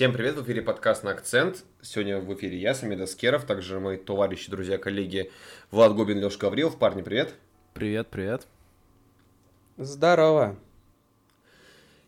Всем привет, в эфире подкаст на акцент. Сегодня в эфире я, Самид Аскеров, также мои товарищи, друзья, коллеги Влад Губин, Леша Гаврилов. Парни, привет. Привет, привет. Здорово.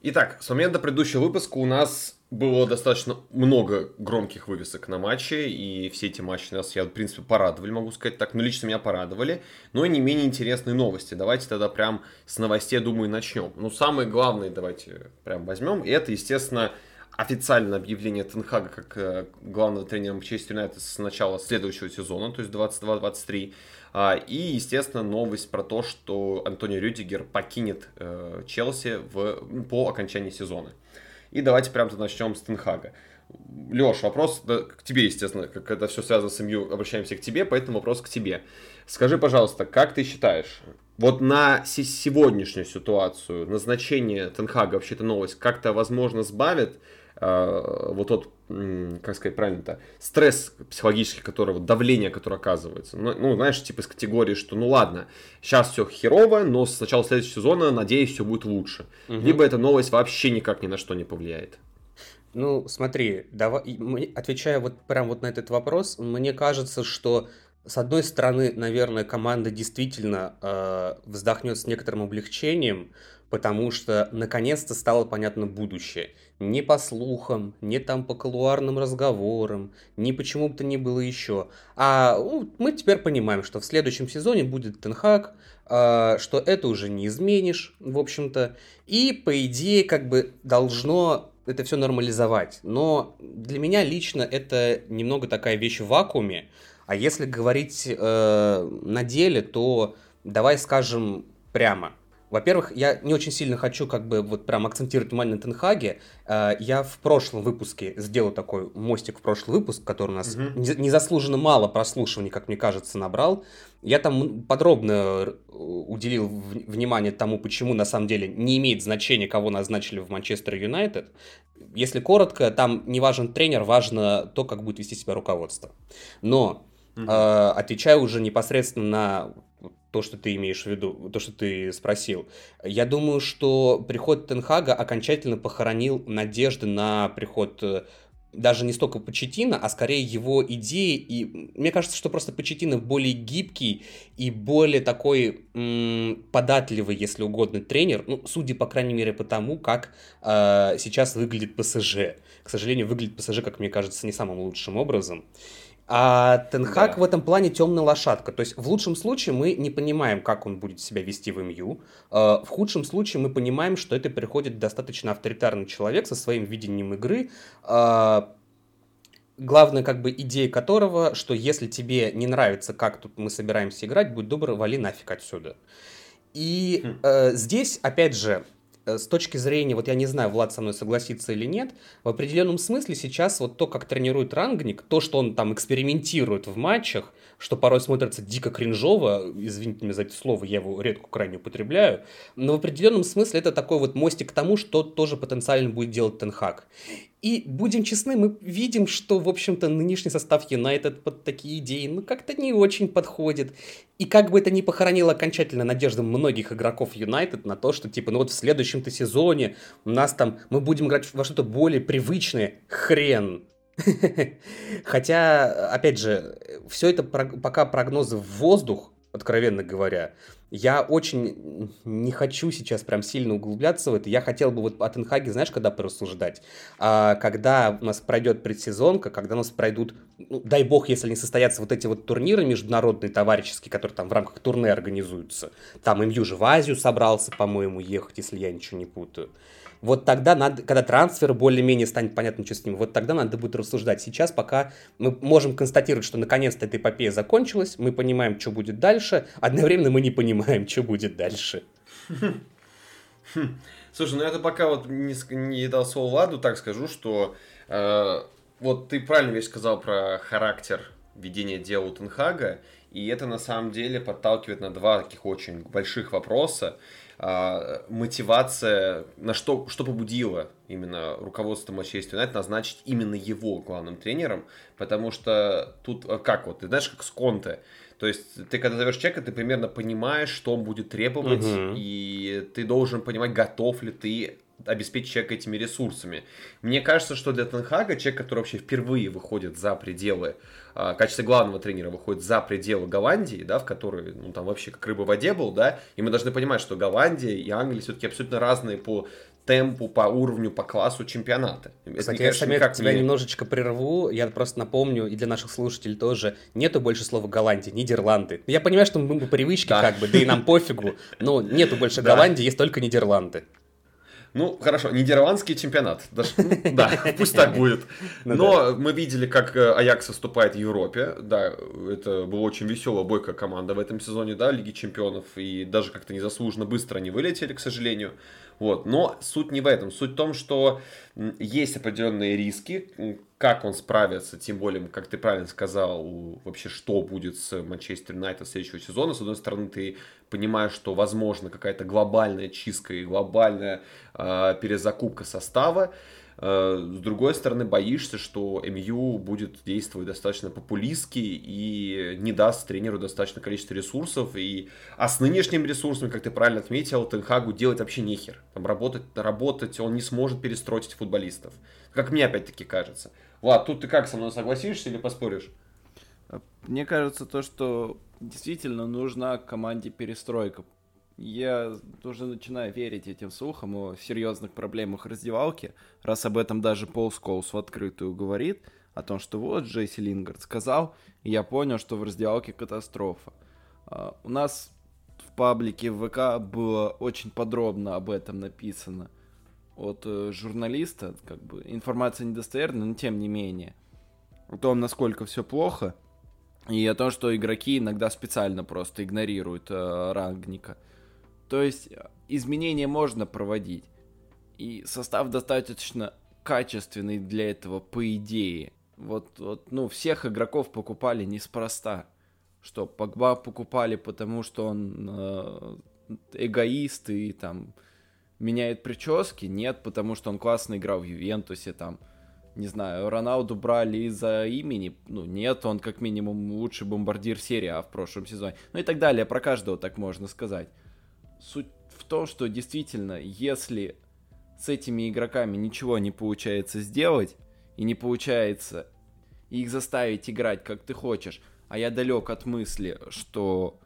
Итак, с момента предыдущего выпуска у нас было достаточно много громких вывесок на матче, и все эти матчи нас, я, в принципе, порадовали, могу сказать так, ну, лично меня порадовали, но и не менее интересные новости. Давайте тогда прям с новостей, думаю, начнем. Ну, самые главные давайте прям возьмем, и это, естественно, официальное объявление Тенхага как э, главного тренера Манчестер Юнайтед с начала следующего сезона, то есть 22-23. А, и, естественно, новость про то, что Антонио Рюдигер покинет э, Челси в, по окончании сезона. И давайте прямо начнем с Тенхага. Леш, вопрос да, к тебе, естественно, как это все связано с МЮ, обращаемся к тебе, поэтому вопрос к тебе. Скажи, пожалуйста, как ты считаешь, вот на сегодняшнюю ситуацию назначение Тенхага, вообще эта новость, как-то, возможно, сбавит вот тот, как сказать правильно-то, стресс психологический, которого, давление, которое оказывается. Ну, ну, знаешь, типа из категории, что ну ладно, сейчас все херово, но с начала следующего сезона, надеюсь, все будет лучше. Угу. Либо эта новость вообще никак ни на что не повлияет. Ну, смотри, давай, отвечая вот прям вот на этот вопрос, мне кажется, что с одной стороны, наверное, команда действительно э, вздохнет с некоторым облегчением, потому что наконец-то стало понятно будущее. Не по слухам, не там по колуарным разговорам, не почему бы то ни было еще. А ну, мы теперь понимаем, что в следующем сезоне будет Тенхак, э, что это уже не изменишь, в общем-то. И, по идее, как бы должно это все нормализовать. Но для меня лично это немного такая вещь в вакууме. А если говорить э, на деле, то давай скажем прямо – во-первых, я не очень сильно хочу как бы вот прям акцентировать внимание на Тенхаге. Э, я в прошлом выпуске сделал такой мостик в прошлый выпуск, который у нас угу. незаслуженно мало прослушиваний, как мне кажется, набрал. Я там подробно уделил внимание тому, почему на самом деле не имеет значения, кого назначили в Манчестер Юнайтед. Если коротко, там не важен тренер, важно то, как будет вести себя руководство. Но э, отвечая уже непосредственно на то, что ты имеешь в виду, то, что ты спросил. Я думаю, что приход Тенхага окончательно похоронил надежды на приход э, даже не столько Почетина, а скорее его идеи. И мне кажется, что просто Почетина более гибкий и более такой м- податливый, если угодно, тренер. Ну, судя, по крайней мере, по тому, как э, сейчас выглядит ПСЖ. К сожалению, выглядит ПСЖ, как мне кажется, не самым лучшим образом. А Тенхак да. в этом плане темная лошадка. То есть в лучшем случае мы не понимаем, как он будет себя вести в МЮ. А, в худшем случае мы понимаем, что это приходит достаточно авторитарный человек со своим видением игры. А, главная как бы идея которого, что если тебе не нравится, как тут мы собираемся играть, будь добр, вали нафиг отсюда. И хм. э, здесь, опять же, с точки зрения, вот я не знаю, Влад со мной согласится или нет, в определенном смысле сейчас вот то, как тренирует Рангник, то, что он там экспериментирует в матчах, что порой смотрится дико кринжово, извините меня за это слово, я его редко крайне употребляю, но в определенном смысле это такой вот мостик к тому, что тоже потенциально будет делать Тенхак. И будем честны, мы видим, что, в общем-то, нынешний состав Юнайтед под такие идеи, ну, как-то не очень подходит. И как бы это ни похоронило окончательно надежды многих игроков Юнайтед на то, что, типа, ну вот в следующем-то сезоне у нас там, мы будем играть во что-то более привычное, хрен. Хотя, опять же, все это пока прогнозы в воздух, откровенно говоря. Я очень не хочу сейчас прям сильно углубляться в это. Я хотел бы вот от Инхаги, знаешь, когда порассуждать? А, когда у нас пройдет предсезонка, когда у нас пройдут, ну, дай бог, если не состоятся вот эти вот турниры международные, товарищеские, которые там в рамках турне организуются. Там МЮ же в Азию собрался, по-моему, ехать, если я ничего не путаю вот тогда надо, когда трансфер более-менее станет понятно, что с ним, вот тогда надо будет рассуждать. Сейчас пока мы можем констатировать, что наконец-то эта эпопея закончилась, мы понимаем, что будет дальше, одновременно мы не понимаем, что будет дальше. Слушай, ну это пока вот не, не дал слово Владу, так скажу, что э, вот ты правильно вещь сказал про характер ведения дела у Тенхага, и это на самом деле подталкивает на два таких очень больших вопроса. А, мотивация, на что, что побудило именно руководство Манчестер Юнайтед назначить именно его главным тренером, потому что тут а, как вот, ты знаешь, как с Конте, то есть ты когда зовешь человека, ты примерно понимаешь, что он будет требовать, угу. и ты должен понимать, готов ли ты обеспечить человека этими ресурсами. Мне кажется, что для Тенхага, человек, который вообще впервые выходит за пределы, а, в качестве главного тренера выходит за пределы Голландии, да, в которой, ну, там вообще как рыба в воде был, да, и мы должны понимать, что Голландия и Англия все-таки абсолютно разные по темпу, по уровню, по классу чемпионата. Кстати, Это, я сами тебя не... немножечко прерву, я просто напомню, и для наших слушателей тоже, нету больше слова Голландия, Нидерланды. Я понимаю, что мы по привычке да. как бы, да и нам пофигу, но нету больше Голландии, есть только Нидерланды. Ну, хорошо, нидерландский чемпионат. Даже, да, пусть так будет. Ну Но мы видели, как э, Аякс выступает в Европе. Да, это была очень веселая, бойкая команда в этом сезоне, да, Лиги Чемпионов. И даже как-то незаслуженно быстро они вылетели, к сожалению. Вот. Но суть не в этом. Суть в том, что есть определенные риски, как он справится, тем более, как ты правильно сказал, вообще что будет с Манчестер Юнайтед следующего сезона. С одной стороны, ты понимаешь, что возможно какая-то глобальная чистка и глобальная э, перезакупка состава. С другой стороны, боишься, что МЮ будет действовать достаточно популистски и не даст тренеру достаточное количество ресурсов. И... А с нынешними ресурсами, как ты правильно отметил, Тенхагу делать вообще нехер. Там работать, работать он не сможет перестроить футболистов. Как мне опять-таки кажется. Влад, тут ты как со мной согласишься или поспоришь? Мне кажется, то, что действительно нужна команде перестройка. Я уже начинаю верить этим слухам о серьезных проблемах раздевалки, раз об этом даже Пол Скоус в открытую говорит, о том, что вот Джейси Лингард сказал, и я понял, что в раздевалке катастрофа. Uh, у нас в паблике ВК было очень подробно об этом написано от э, журналиста, как бы информация недостоверная, но тем не менее. О том, насколько все плохо, и о том, что игроки иногда специально просто игнорируют э, рангника. То есть э, изменения можно проводить. И состав достаточно качественный для этого, по идее. Вот, вот ну, всех игроков покупали неспроста. Что, Погба покупали, потому что он э, эгоист и там меняет прически? Нет, потому что он классно играл в Ювентусе, там, не знаю, Роналду брали из-за имени, ну, нет, он как минимум лучший бомбардир серии А в прошлом сезоне, ну и так далее, про каждого так можно сказать. Суть в том, что действительно, если с этими игроками ничего не получается сделать, и не получается их заставить играть как ты хочешь, а я далек от мысли, что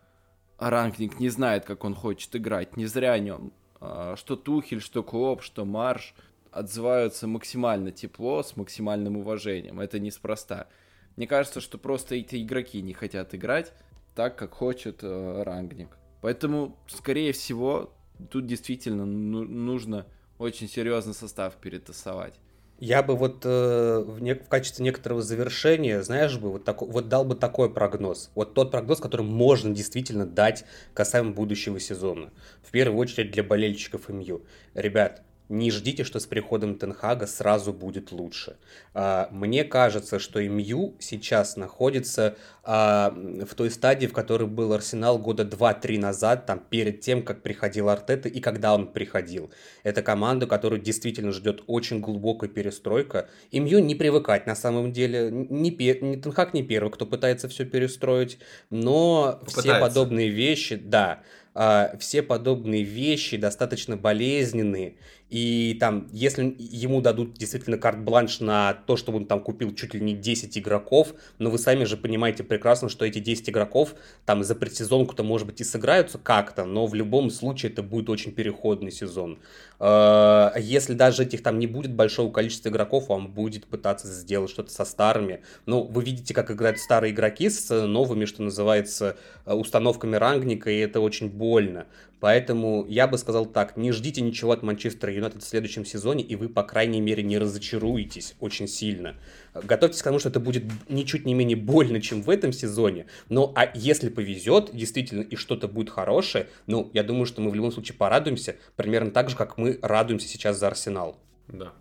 Рангник не знает, как он хочет играть, не зря о нем а, что Тухель, что Клоп, что Марш отзываются максимально тепло, с максимальным уважением. Это неспроста. Мне кажется, что просто эти игроки не хотят играть так, как хочет э, Рангник. Поэтому, скорее всего, тут действительно ну, нужно очень серьезный состав перетасовать. Я бы вот э, в, не, в качестве некоторого завершения, знаешь бы, вот, так, вот дал бы такой прогноз. Вот тот прогноз, который можно действительно дать касаемо будущего сезона. В первую очередь для болельщиков МЮ. Ребят, не ждите, что с приходом Тенхага сразу будет лучше. А, мне кажется, что МЮ сейчас находится а, в той стадии, в которой был Арсенал года 2-3 назад, там, перед тем, как приходил Артета и когда он приходил. Это команда, которую действительно ждет очень глубокая перестройка. МЮ не привыкать на самом деле. Не, не Тенхаг не первый, кто пытается все перестроить, но Попытается. все подобные вещи, да, а, все подобные вещи достаточно болезненные, и там, если ему дадут действительно карт-бланш на то, чтобы он там купил чуть ли не 10 игроков, но вы сами же понимаете прекрасно, что эти 10 игроков там за предсезонку-то, может быть, и сыграются как-то, но в любом случае это будет очень переходный сезон. А, если даже этих там не будет большого количества игроков, он будет пытаться сделать что-то со старыми. Ну, вы видите, как играют старые игроки с новыми, что называется, установками рангника, и это очень больно. Поэтому я бы сказал так, не ждите ничего от Манчестера Юнайтед в следующем сезоне, и вы, по крайней мере, не разочаруетесь очень сильно. Готовьтесь к тому, что это будет ничуть не менее больно, чем в этом сезоне. Но а если повезет, действительно, и что-то будет хорошее, ну, я думаю, что мы в любом случае порадуемся, примерно так же, как мы радуемся сейчас за Арсенал. Да.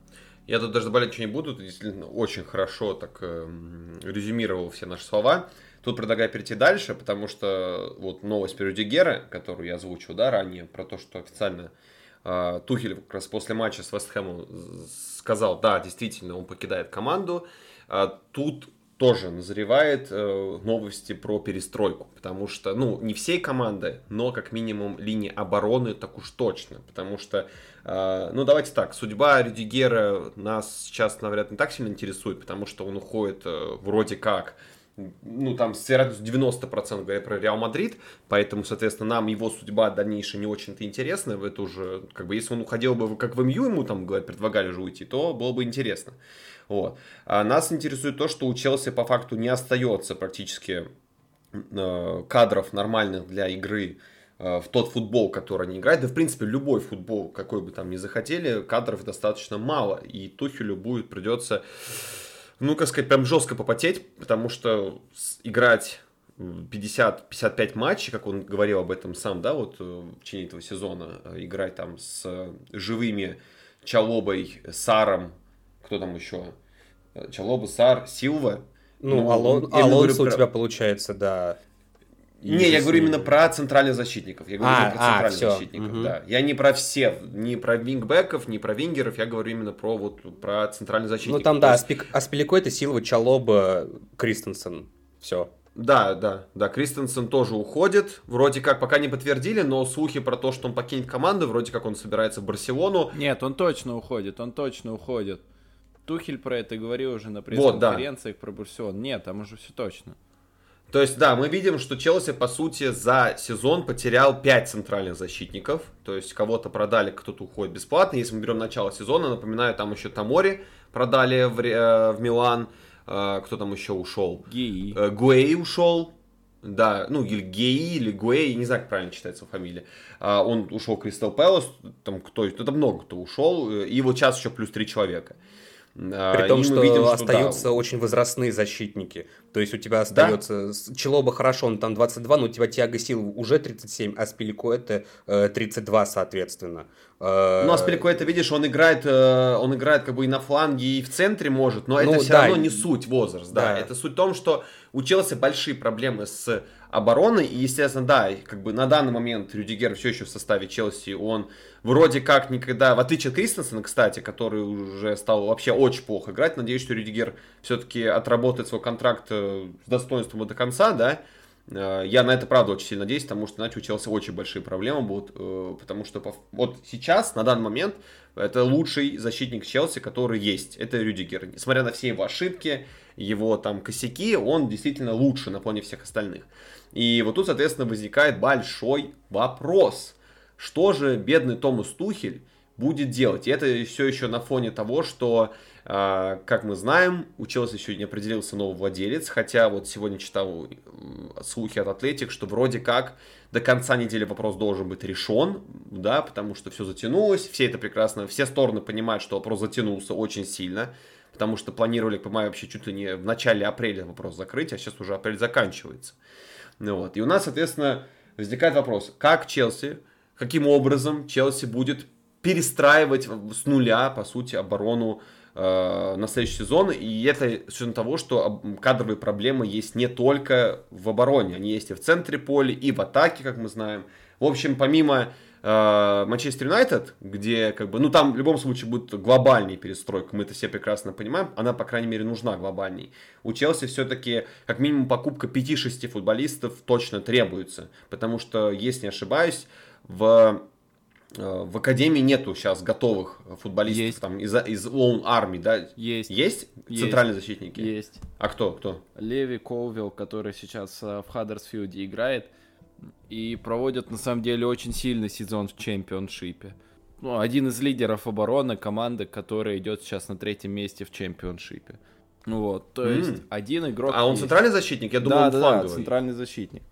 Я тут даже добавлять ничего не буду, ты действительно очень хорошо так э, резюмировал все наши слова. Тут предлагаю перейти дальше, потому что вот новость про Рюдигера, которую я озвучил да, ранее, про то, что официально э, Тухель как раз после матча с Вестхэмом сказал, да, действительно, он покидает команду. Э, тут тоже назревает э, новости про перестройку, потому что, ну, не всей команды, но как минимум линии обороны так уж точно, потому что, э, ну, давайте так, судьба Рюдигера нас сейчас, наверное, не так сильно интересует, потому что он уходит э, вроде как ну, там, с вероятностью 90% говорят про Реал Мадрид, поэтому, соответственно, нам его судьба дальнейшая не очень-то интересна, это уже, как бы, если он уходил бы, как в МЮ ему там, говорят, предлагали же уйти, то было бы интересно. Вот. А нас интересует то, что у Челси по факту не остается практически э, кадров нормальных для игры э, в тот футбол, который они играют. Да, в принципе, любой футбол, какой бы там ни захотели, кадров достаточно мало. И Тухелю будет придется, ну, как сказать, прям жестко попотеть, потому что играть 50-55 матчей, как он говорил об этом сам, да, вот э, в течение этого сезона, играть там с живыми Чалобой, Саром, кто там еще? Чалоба, Сар, Силва. Ну, ну Алон, Алонсо у тебя получается, да. Не, я говорю именно про центральных защитников. Я говорю а, про центральных а, защитников, угу. да. Я не про все, не про вингбеков, не про вингеров, я говорю именно про вот про центральных защитников. Ну там, да, есть... Аспилико это Силва, Чалоба, Кристенсен. Все. Да, да, да, Кристенсен тоже уходит. Вроде как пока не подтвердили, но слухи про то, что он покинет команду, вроде как он собирается в Барселону. Нет, он точно уходит, он точно уходит. Тухель про это говорил уже на пресс-конференциях вот, да. про Барселону. Нет, там уже все точно. То есть, да, мы видим, что Челси, по сути, за сезон потерял 5 центральных защитников. То есть, кого-то продали, кто-то уходит бесплатно. Если мы берем начало сезона, напоминаю, там еще Тамори продали в, э, в Милан. Э, кто там еще ушел? Гей. Э, Гуэй ушел. Да, ну, или Геи, или Гуэй, не знаю, как правильно читается фамилия. А, он ушел в Кристал Пэлас, там кто, это много кто ушел, и вот сейчас еще плюс три человека. А, При том, что видим, остаются что, да. очень возрастные защитники. То есть у тебя остается... Да? Челоба хорошо, он там 22, но у тебя Тиаго Сил уже 37, а Спилико это э, 32, соответственно. Э, ну, а Спилико это, видишь, он играет, э, он играет как бы и на фланге, и в центре может, но ну, это все да. равно не суть возраст. Да. да. Это суть в том, что у Челси большие проблемы с обороной, и, естественно, да, как бы на данный момент Рюдигер все еще в составе Челси, он вроде как никогда, в отличие от Кристенсена, кстати, который уже стал вообще очень плохо играть, надеюсь, что Рюдигер все-таки отработает свой контракт э, с достоинством до конца, да, э, я на это, правда, очень сильно надеюсь, потому что иначе у Челси очень большие проблемы будут, э, потому что вот сейчас, на данный момент, это лучший защитник Челси, который есть. Это Рюдигер. Несмотря на все его ошибки, его там косяки, он действительно лучше на фоне всех остальных. И вот тут, соответственно, возникает большой вопрос. Что же бедный Томас Тухель будет делать? И это все еще на фоне того, что, э, как мы знаем, у Челси еще не определился новый владелец, хотя вот сегодня читал слухи от Атлетик, что вроде как до конца недели вопрос должен быть решен, да, потому что все затянулось, все это прекрасно, все стороны понимают, что вопрос затянулся очень сильно, потому что планировали, по-моему, вообще чуть ли не в начале апреля вопрос закрыть, а сейчас уже апрель заканчивается. Ну, вот. И у нас, соответственно, возникает вопрос, как Челси каким образом Челси будет перестраивать с нуля, по сути, оборону э, на следующий сезон. И это с учетом того, что кадровые проблемы есть не только в обороне, они есть и в центре поля, и в атаке, как мы знаем. В общем, помимо э, Манчестер Юнайтед, где, как бы, ну, там в любом случае будет глобальный перестройка, мы это все прекрасно понимаем, она, по крайней мере, нужна глобальней. У Челси все-таки, как минимум, покупка 5-6 футболистов точно требуется, потому что, если не ошибаюсь, в в академии нету сейчас готовых футболистов есть. там из, из Lone Army, да? Есть. Есть центральные защитники? Есть. А кто? Кто? Леви Коувилл, который сейчас э, в Хаддерсфилде играет и проводит на самом деле очень сильный сезон в чемпионшипе. Ну, один из лидеров обороны команды, которая идет сейчас на третьем месте в чемпионшипе. Ну вот, то есть mm. один игрок. А он есть. центральный защитник? Я думал, да, он да, фланговый. Да, центральный защитник.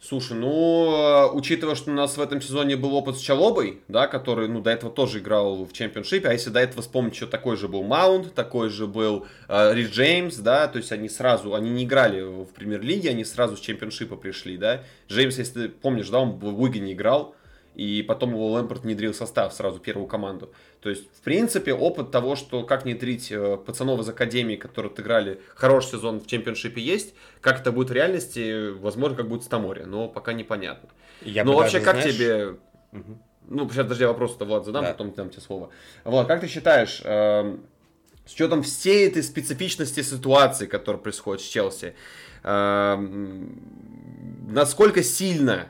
Слушай, ну, э, учитывая, что у нас в этом сезоне был опыт с Чалобой, да, который, ну, до этого тоже играл в чемпионшипе, а если до этого вспомнить, что такой же был Маунт, такой же был э, Рид Джеймс, да, то есть они сразу, они не играли в премьер-лиге, они сразу с чемпионшипа пришли, да. Джеймс, если ты помнишь, да, он в Уигане играл, и потом его Лэмпорт внедрил состав сразу первую команду. То есть, в принципе, опыт того, что как внедрить э, пацанов из Академии, которые отыграли хороший сезон в чемпионшипе есть, как это будет в реальности, возможно, как будет с Тамори, но пока непонятно. Я но вообще, как знаешь... тебе... Угу. Ну, сейчас, подожди, вопрос-то, Влад, задам, да. потом дам тебе слово. Влад, как ты считаешь, э, с учетом всей этой специфичности ситуации, которая происходит с Челси, э, насколько сильно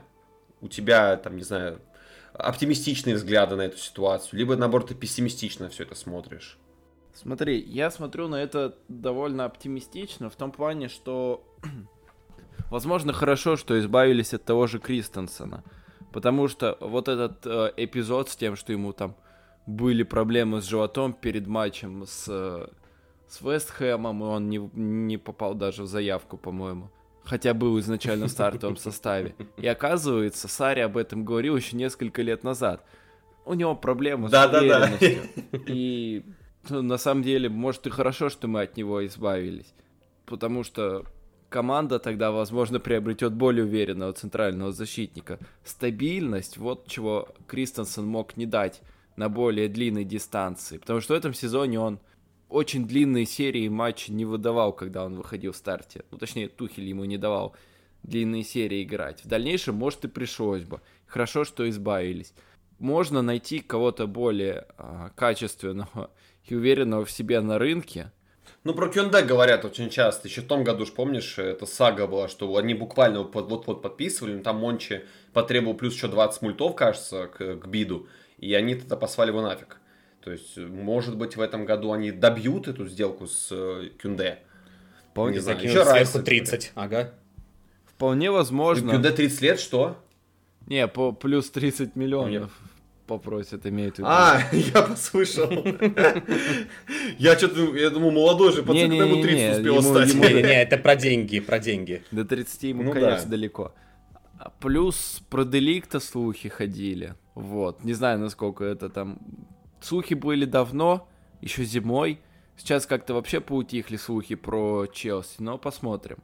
у тебя, там, не знаю, оптимистичные взгляды на эту ситуацию, либо, наоборот, ты пессимистично все это смотришь? Смотри, я смотрю на это довольно оптимистично, в том плане, что, возможно, хорошо, что избавились от того же Кристенсена, потому что вот этот э, эпизод с тем, что ему там были проблемы с животом перед матчем с, э, с Вестхэмом, и он не, не попал даже в заявку, по-моему. Хотя был изначально в стартовом составе. И оказывается, Сари об этом говорил еще несколько лет назад. У него проблемы да, с да, уверенностью. Да. И ну, на самом деле, может и хорошо, что мы от него избавились. Потому что команда тогда, возможно, приобретет более уверенного центрального защитника. Стабильность, вот чего Кристенсен мог не дать на более длинной дистанции. Потому что в этом сезоне он очень длинные серии матчей не выдавал, когда он выходил в старте. Ну, точнее, Тухель ему не давал длинные серии играть. В дальнейшем, может, и пришлось бы. Хорошо, что избавились. Можно найти кого-то более а, качественного и уверенного в себе на рынке. Ну, про Кюнде говорят очень часто. Еще в том году, ж помнишь, это сага была, что они буквально вот-вот подписывали, там Мончи потребовал плюс еще 20 мультов, кажется, к, к биду и они тогда послали его нафиг. То есть, может быть, в этом году они добьют эту сделку с э, Кюнде. Вполне не знаю, еще сверху 30, ага. Вполне возможно. Кюнде 30 лет, что? Не, по плюс 30 миллионов попросят, имеет в виду. А, я послышал. Я что-то, я думал, молодой же пацан, когда ему 30 успел стать. Не, не, это про деньги, про деньги. До 30 ему, ну конечно, далеко. А плюс про Деликта слухи ходили. Вот. Не знаю, насколько это там... Слухи были давно, еще зимой. Сейчас как-то вообще поутихли слухи про Челси, но посмотрим.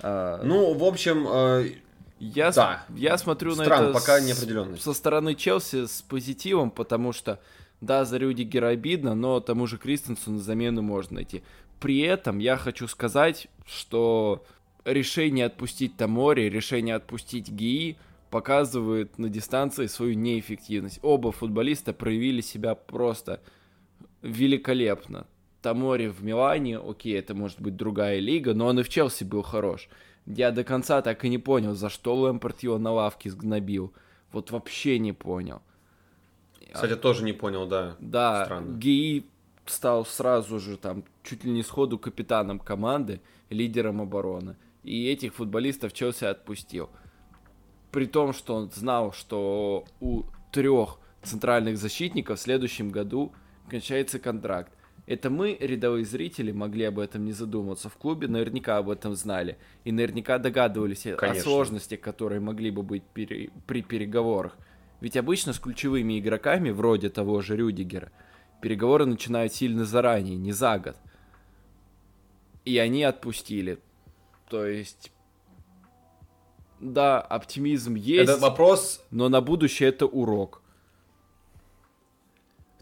А... Ну, в общем, э... я, да. я смотрю Странно, на это пока с... со стороны Челси с позитивом, потому что, да, за Рюдигера обидно, но тому же Кристенсу на замену можно найти. При этом я хочу сказать, что решение отпустить Тамори, решение отпустить ГИИ показывают на дистанции свою неэффективность. Оба футболиста проявили себя просто великолепно. Тамори в Милане, окей, это может быть другая лига, но он и в Челси был хорош. Я до конца так и не понял, за что Лэмпорт его на лавке сгнобил. Вот вообще не понял. Кстати, тоже не понял, да. Да, Странно. ГИИ стал сразу же там чуть ли не сходу капитаном команды, лидером обороны и этих футболистов Челси отпустил. При том, что он знал, что у трех центральных защитников в следующем году кончается контракт. Это мы, рядовые зрители, могли об этом не задуматься. В клубе наверняка об этом знали. И наверняка догадывались Конечно. о сложностях, которые могли бы быть пере... при переговорах. Ведь обычно с ключевыми игроками, вроде того же Рюдигера, переговоры начинают сильно заранее, не за год. И они отпустили. То есть, да, оптимизм есть. Это вопрос... Но на будущее это урок.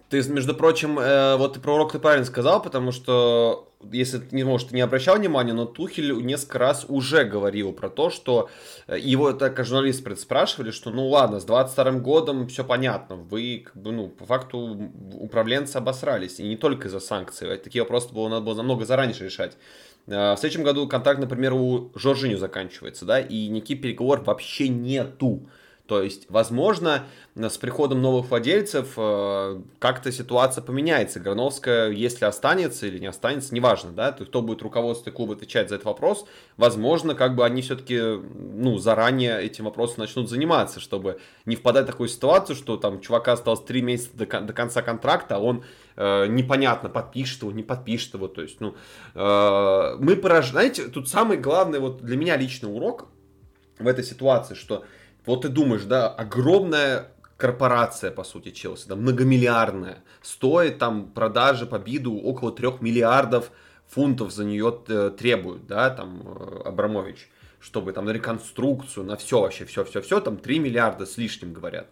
Ты, между прочим, э, вот ты про урок ты правильно сказал, потому что, если не может, ты не обращал внимания, но Тухель несколько раз уже говорил про то, что э, его так как журналисты спрашивали, что ну ладно, с 22 годом все понятно, вы как бы, ну, по факту управленцы обосрались, и не только из-за санкций, а такие вопросы было, надо было намного заранее решать. Э, в следующем году контракт, например, у Жоржиню заканчивается, да, и никаких переговоров вообще нету. То есть, возможно, с приходом новых владельцев э, как-то ситуация поменяется. Грановская, если останется или не останется, неважно, да, то кто будет руководство клуба отвечать за этот вопрос, возможно, как бы они все-таки, ну, заранее этим вопросом начнут заниматься, чтобы не впадать в такую ситуацию, что там чувака осталось три месяца до, до конца контракта, а он э, непонятно подпишет его, не подпишет его, то есть, ну, э, мы поражаем, знаете, тут самый главный вот для меня личный урок в этой ситуации, что вот ты думаешь, да, огромная корпорация, по сути, Челси, да, многомиллиардная, стоит там продажи по биду около трех миллиардов фунтов за нее э, требуют, да, там, э, Абрамович, чтобы там на реконструкцию, на все вообще, все, все, все, там 3 миллиарда с лишним говорят.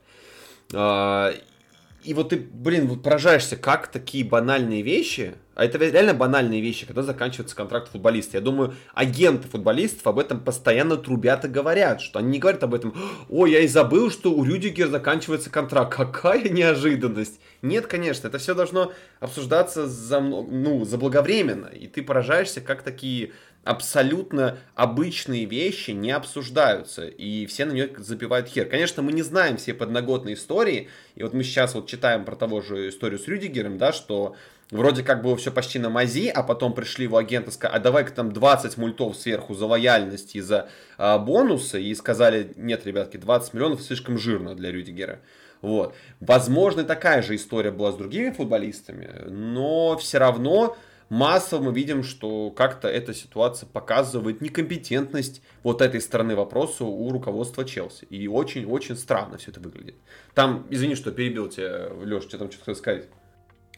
И вот ты, блин, вот поражаешься, как такие банальные вещи, а это реально банальные вещи, когда заканчивается контракт футболиста. Я думаю, агенты футболистов об этом постоянно трубят и говорят, что они не говорят об этом, ой, я и забыл, что у Рюдигера заканчивается контракт. Какая неожиданность. Нет, конечно, это все должно обсуждаться за, ну, заблаговременно, и ты поражаешься, как такие абсолютно обычные вещи не обсуждаются, и все на нее забивают хер. Конечно, мы не знаем все подноготные истории, и вот мы сейчас вот читаем про того же историю с Рюдигером, да, что вроде как было все почти на мази, а потом пришли его агенты, сказали, а давай-ка там 20 мультов сверху за лояльность и за а, бонусы, и сказали, нет, ребятки, 20 миллионов слишком жирно для Рюдигера. Вот. Возможно, такая же история была с другими футболистами, но все равно массово мы видим, что как-то эта ситуация показывает некомпетентность вот этой стороны вопроса у руководства Челси. И очень-очень странно все это выглядит. Там, извини, что перебил тебя, Леш, что там что-то сказать?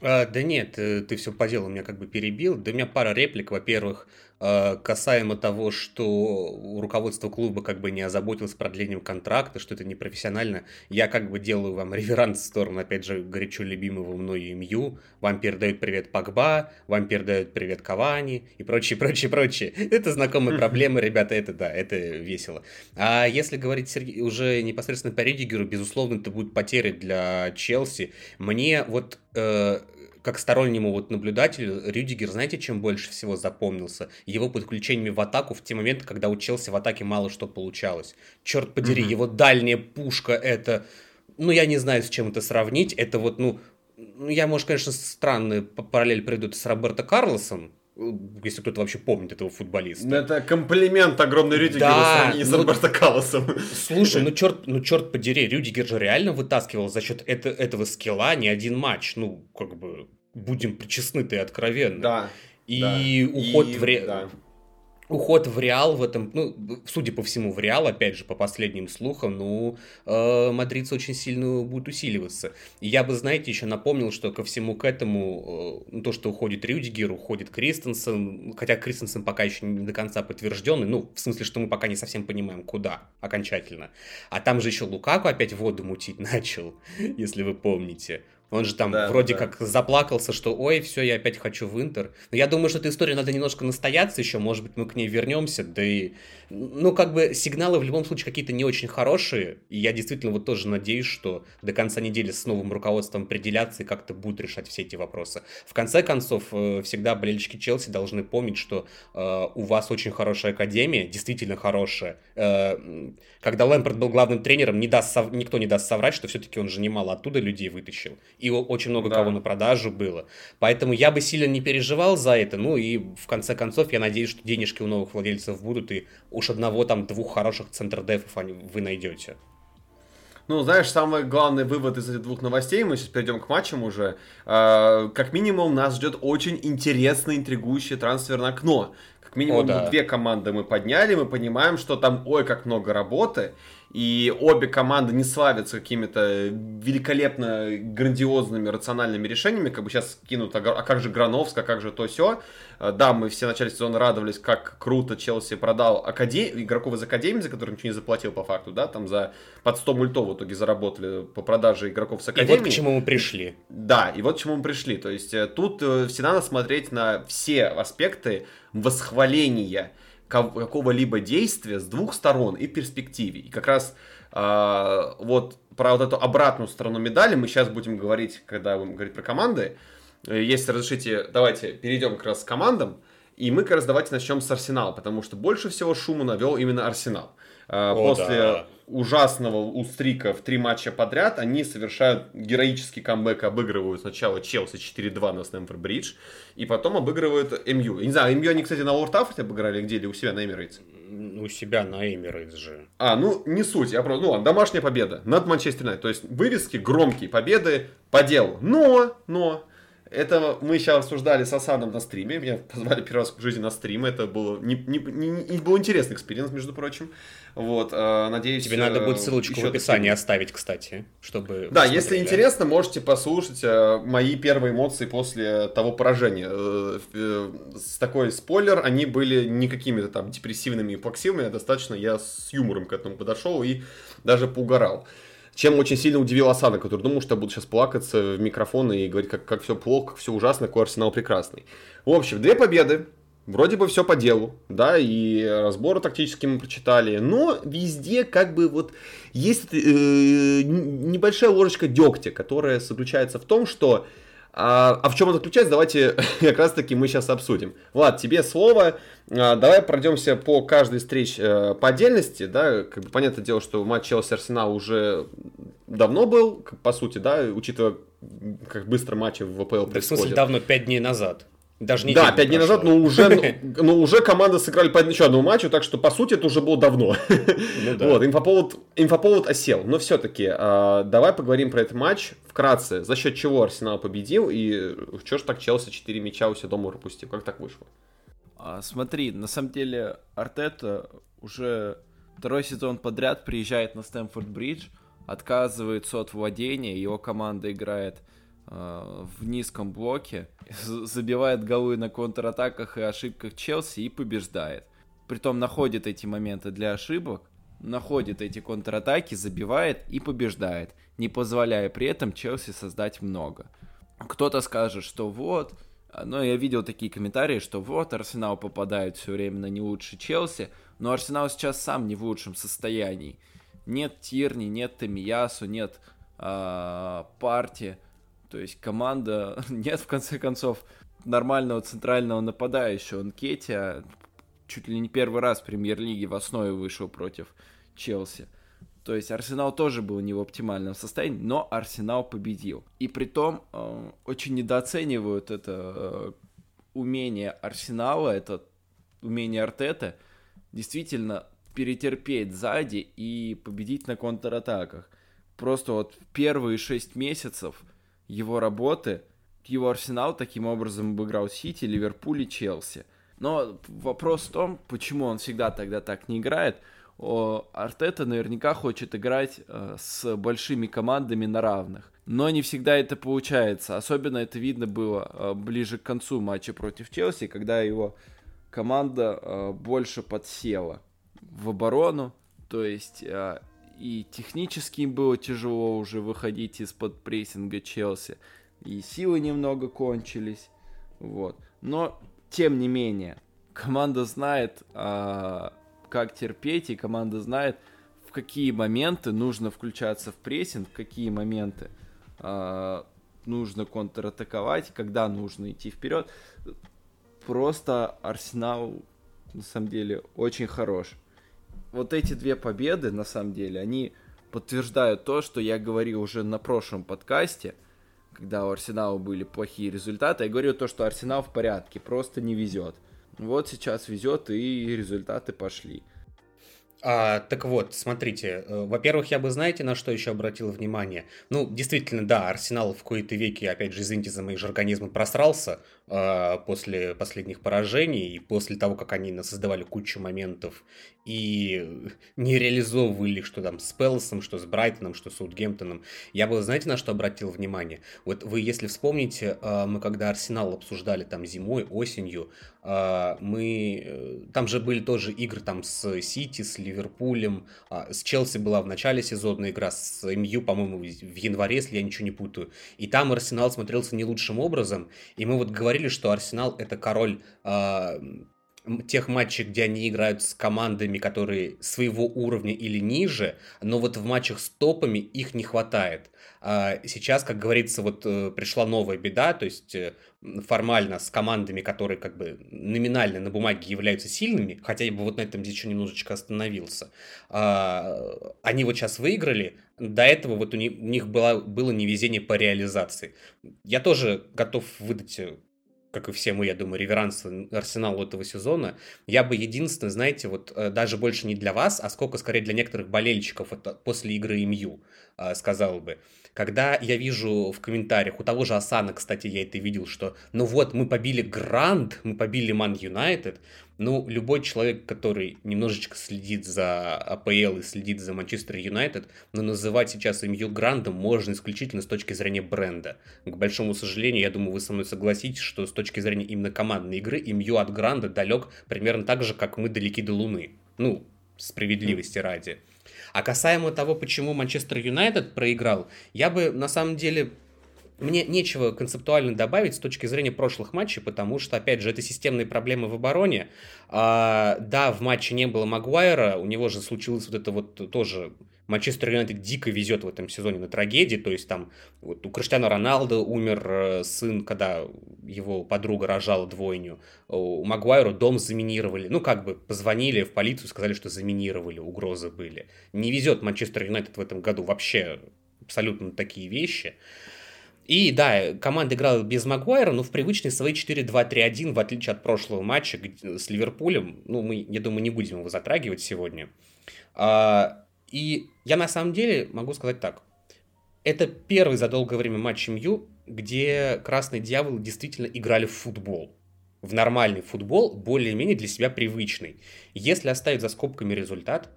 А, да нет, э, ты все по делу меня как бы перебил. Да у меня пара реплик. Во-первых, касаемо того, что руководство клуба как бы не озаботилось продлением контракта, что это непрофессионально, я как бы делаю вам реверанс в сторону, опять же, горячо любимого мною МЮ. Вам передают привет Пакба, вам передают привет Кавани и прочее, прочее, прочее. Это знакомые проблемы, ребята, это да, это весело. А если говорить Сергей, уже непосредственно по Ридигеру, безусловно, это будет потеря для Челси. Мне вот э, как стороннему вот наблюдателю, Рюдигер, знаете, чем больше всего запомнился? Его подключениями в атаку в те моменты, когда у Челси в атаке мало что получалось. Черт подери, mm-hmm. его дальняя пушка это... Ну, я не знаю, с чем это сравнить. Это вот, ну, ну я, может, конечно, странный параллель приведу с Роберто Карлосом, если кто-то вообще помнит этого футболиста. Ну, это комплимент огромный Рюдигеру да, с ну, Роберто Карлосом. Слушай, ну черт, ну черт подери, Рюдигер же реально вытаскивал за счет это, этого скилла не один матч. Ну, как бы, будем причестны-то и откровенно. Да. И да. уход и, в... Ре... Да уход в Реал в этом, ну, судя по всему, в Реал, опять же, по последним слухам, ну, э, мадридцы очень сильно будут усиливаться. И я бы, знаете, еще напомнил, что ко всему к этому, э, то, что уходит Рюдигер, уходит Кристенсен, хотя Кристенсен пока еще не до конца подтвержденный, ну, в смысле, что мы пока не совсем понимаем, куда окончательно. А там же еще Лукаку опять воду мутить начал, если вы помните. Он же там да, вроде да. как заплакался, что ой, все, я опять хочу в Интер. Но я думаю, что этой истории надо немножко настояться еще, может быть, мы к ней вернемся, да и ну, как бы сигналы в любом случае какие-то не очень хорошие. И я действительно вот тоже надеюсь, что до конца недели с новым руководством определяться и как-то будут решать все эти вопросы. В конце концов, э, всегда болельщики Челси должны помнить, что э, у вас очень хорошая академия, действительно хорошая. Э, когда Лэмпорт был главным тренером, не даст никто не даст соврать, что все-таки он же немало оттуда людей вытащил. И очень много да. кого на продажу было. Поэтому я бы сильно не переживал за это. Ну и в конце концов, я надеюсь, что денежки у новых владельцев будут, и уж одного там двух хороших центр-дефов вы найдете. Ну, знаешь, самый главный вывод из этих двух новостей, мы сейчас перейдем к матчам уже. Э, как минимум, нас ждет очень интересное, интригующее трансферное окно. Как минимум, О, да. две команды мы подняли, мы понимаем, что там, ой, как много работы и обе команды не славятся какими-то великолепно грандиозными рациональными решениями, как бы сейчас кинут, а как же Грановск, а как же то все. Э, да, мы все в начале сезона радовались, как круто Челси продал академ... игроков из Академии, за которых ничего не заплатил по факту, да, там за под 100 мультов в итоге заработали по продаже игроков с Академии. И вот к чему мы пришли. Да, и вот к чему мы пришли. То есть э, тут э, всегда надо смотреть на все аспекты восхваления какого-либо действия с двух сторон и перспективе. И как раз э, вот про вот эту обратную сторону медали мы сейчас будем говорить, когда будем говорить про команды. Если разрешите, давайте перейдем как раз к командам. И мы как раз давайте начнем с Арсенала, потому что больше всего шуму навел именно Арсенал. Э, О, После да ужасного устрика в три матча подряд, они совершают героический камбэк, обыгрывают сначала Челси 4-2 на Стэнфорд-Бридж, и потом обыгрывают МЮ. Я не знаю, МЮ они, кстати, на Олд обыграли где или у себя на Эмирейтс? У себя на Эмирейтс же. А, ну, не суть, я просто, ну ладно, домашняя победа над Манчестер Юнайтед. То есть вывески громкие, победы по делу. Но, но, это мы сейчас обсуждали с Асаном на стриме. Меня позвали первый раз в жизни на стрим. Это было не, не, не, не был интересный experience, между прочим. Вот, э, надеюсь... Тебе надо будет э, ссылочку в описании такие... оставить, кстати, чтобы... Да, если интересно, можете послушать э, мои первые эмоции после того поражения. С такой спойлер, они были не какими-то там депрессивными и плаксивыми, а достаточно я с юмором к этому подошел и даже поугорал. чем очень сильно удивил Асана, который думал, что я буду сейчас плакаться в микрофон и говорить, как, как все плохо, как все ужасно, какой Арсенал прекрасный. В общем, две победы, Вроде бы все по делу, да, и разборы тактические мы прочитали, но везде как бы вот есть э, небольшая ложечка дегтя, которая заключается в том, что а, а в чем это заключается, давайте как раз таки мы сейчас обсудим. Влад, тебе слово. А, давай пройдемся по каждой встреч а, по отдельности. Да, как бы понятное дело, что матч Челси Арсенал уже давно был, по сути, да, учитывая, как быстро матчи в ВПЛ да, происходят. В смысле, давно, пять дней назад. Даже не да, пять дней назад, но уже, но уже команда сыграли по еще одному матчу, так что, по сути, это уже было давно. Ну, да. Вот, инфоповод, инфоповод осел. Но все-таки, э, давай поговорим про этот матч вкратце. За счет чего Арсенал победил и что ж так Челси 4 мяча у себя дома пропустил? Как так вышло? А, смотри, на самом деле Артета уже второй сезон подряд приезжает на Стэнфорд-Бридж, отказывается от владения, его команда играет в низком блоке, забивает голы на контратаках и ошибках Челси и побеждает. Притом находит эти моменты для ошибок, находит эти контратаки, забивает и побеждает, не позволяя при этом Челси создать много. Кто-то скажет, что вот, но я видел такие комментарии, что вот, Арсенал попадает все время на не лучше Челси, но Арсенал сейчас сам не в лучшем состоянии. Нет Тирни, нет Тамиясу, нет э, Парти, то есть команда, нет в конце концов нормального центрального нападающего. Нкетия чуть ли не первый раз в премьер-лиге в основе вышел против Челси. То есть Арсенал тоже был не в оптимальном состоянии, но Арсенал победил. И при том э, очень недооценивают это э, умение Арсенала, это умение Артета действительно перетерпеть сзади и победить на контратаках. Просто вот первые шесть месяцев его работы, его Арсенал таким образом обыграл Сити, Ливерпуль и Челси. Но вопрос в том, почему он всегда тогда так не играет. О, Артета наверняка хочет играть э, с большими командами на равных. Но не всегда это получается. Особенно это видно было э, ближе к концу матча против Челси, когда его команда э, больше подсела в оборону. То есть э, и технически им было тяжело уже выходить из-под прессинга Челси, и силы немного кончились, вот. Но, тем не менее, команда знает, а, как терпеть, и команда знает, в какие моменты нужно включаться в прессинг, в какие моменты а, нужно контратаковать, когда нужно идти вперед. Просто Арсенал, на самом деле, очень хорош вот эти две победы, на самом деле, они подтверждают то, что я говорил уже на прошлом подкасте, когда у Арсенала были плохие результаты. Я говорю то, что Арсенал в порядке, просто не везет. Вот сейчас везет, и результаты пошли. А, так вот, смотрите, э, во-первых, я бы, знаете, на что еще обратил внимание? Ну, действительно, да, Арсенал в кои-то веке, опять же, извините за мои же организмы, просрался после последних поражений и после того, как они создавали кучу моментов и не реализовывали, что там с Пелсом, что с Брайтоном, что с Уитгемптоном. Я бы, знаете, на что обратил внимание? Вот вы, если вспомните, э, мы когда Арсенал обсуждали там зимой, осенью, э, мы... Э, там же были тоже игры там с Сити, с Ливерпулем, а, с Челси была в начале сезонная игра, с МЮ, по-моему, в январе, если я ничего не путаю. И там Арсенал смотрелся не лучшим образом, и мы вот говорили, что Арсенал это король а, тех матчей, где они играют с командами, которые своего уровня или ниже, но вот в матчах с топами их не хватает. А сейчас, как говорится, вот э, пришла новая беда, то есть э, формально с командами, которые как бы номинально на бумаге являются сильными, хотя я бы вот на этом здесь еще немножечко остановился, а, они вот сейчас выиграли, до этого вот у них, у них было, было невезение по реализации. Я тоже готов выдать э, как и все мы, я думаю, реверанс Арсеналу этого сезона. Я бы единственное, знаете, вот э, даже больше не для вас, а сколько скорее для некоторых болельщиков вот, после игры МЮ, э, сказал бы. Когда я вижу в комментариях, у того же Асана, кстати, я это видел, что ну вот, мы побили Гранд, мы побили Ман Юнайтед, ну, любой человек, который немножечко следит за АПЛ и следит за Манчестер Юнайтед, но называть сейчас МЮ Грандом можно исключительно с точки зрения бренда. К большому сожалению, я думаю, вы со мной согласитесь, что с точки зрения именно командной игры МЮ от Гранда далек примерно так же, как мы далеки до Луны. Ну, справедливости ради. А касаемо того, почему Манчестер Юнайтед проиграл, я бы на самом деле мне нечего концептуально добавить с точки зрения прошлых матчей, потому что, опять же, это системные проблемы в обороне. А, да, в матче не было Магуайра, у него же случилось вот это вот тоже Манчестер Юнайтед дико везет в этом сезоне на трагедии, то есть там вот у Криштиану Роналду умер э, сын, когда его подруга рожала двойню, у Магуайру дом заминировали, ну как бы позвонили в полицию, сказали, что заминировали, угрозы были. Не везет Манчестер Юнайтед в этом году вообще абсолютно такие вещи. И да, команда играла без Магуайра, но в привычной своей 4-2-3-1, в отличие от прошлого матча с Ливерпулем. Ну, мы, я думаю, не будем его затрагивать сегодня. А, и я на самом деле могу сказать так. Это первый за долгое время матч МЮ, где красные дьяволы действительно играли в футбол. В нормальный футбол, более-менее для себя привычный. Если оставить за скобками результат,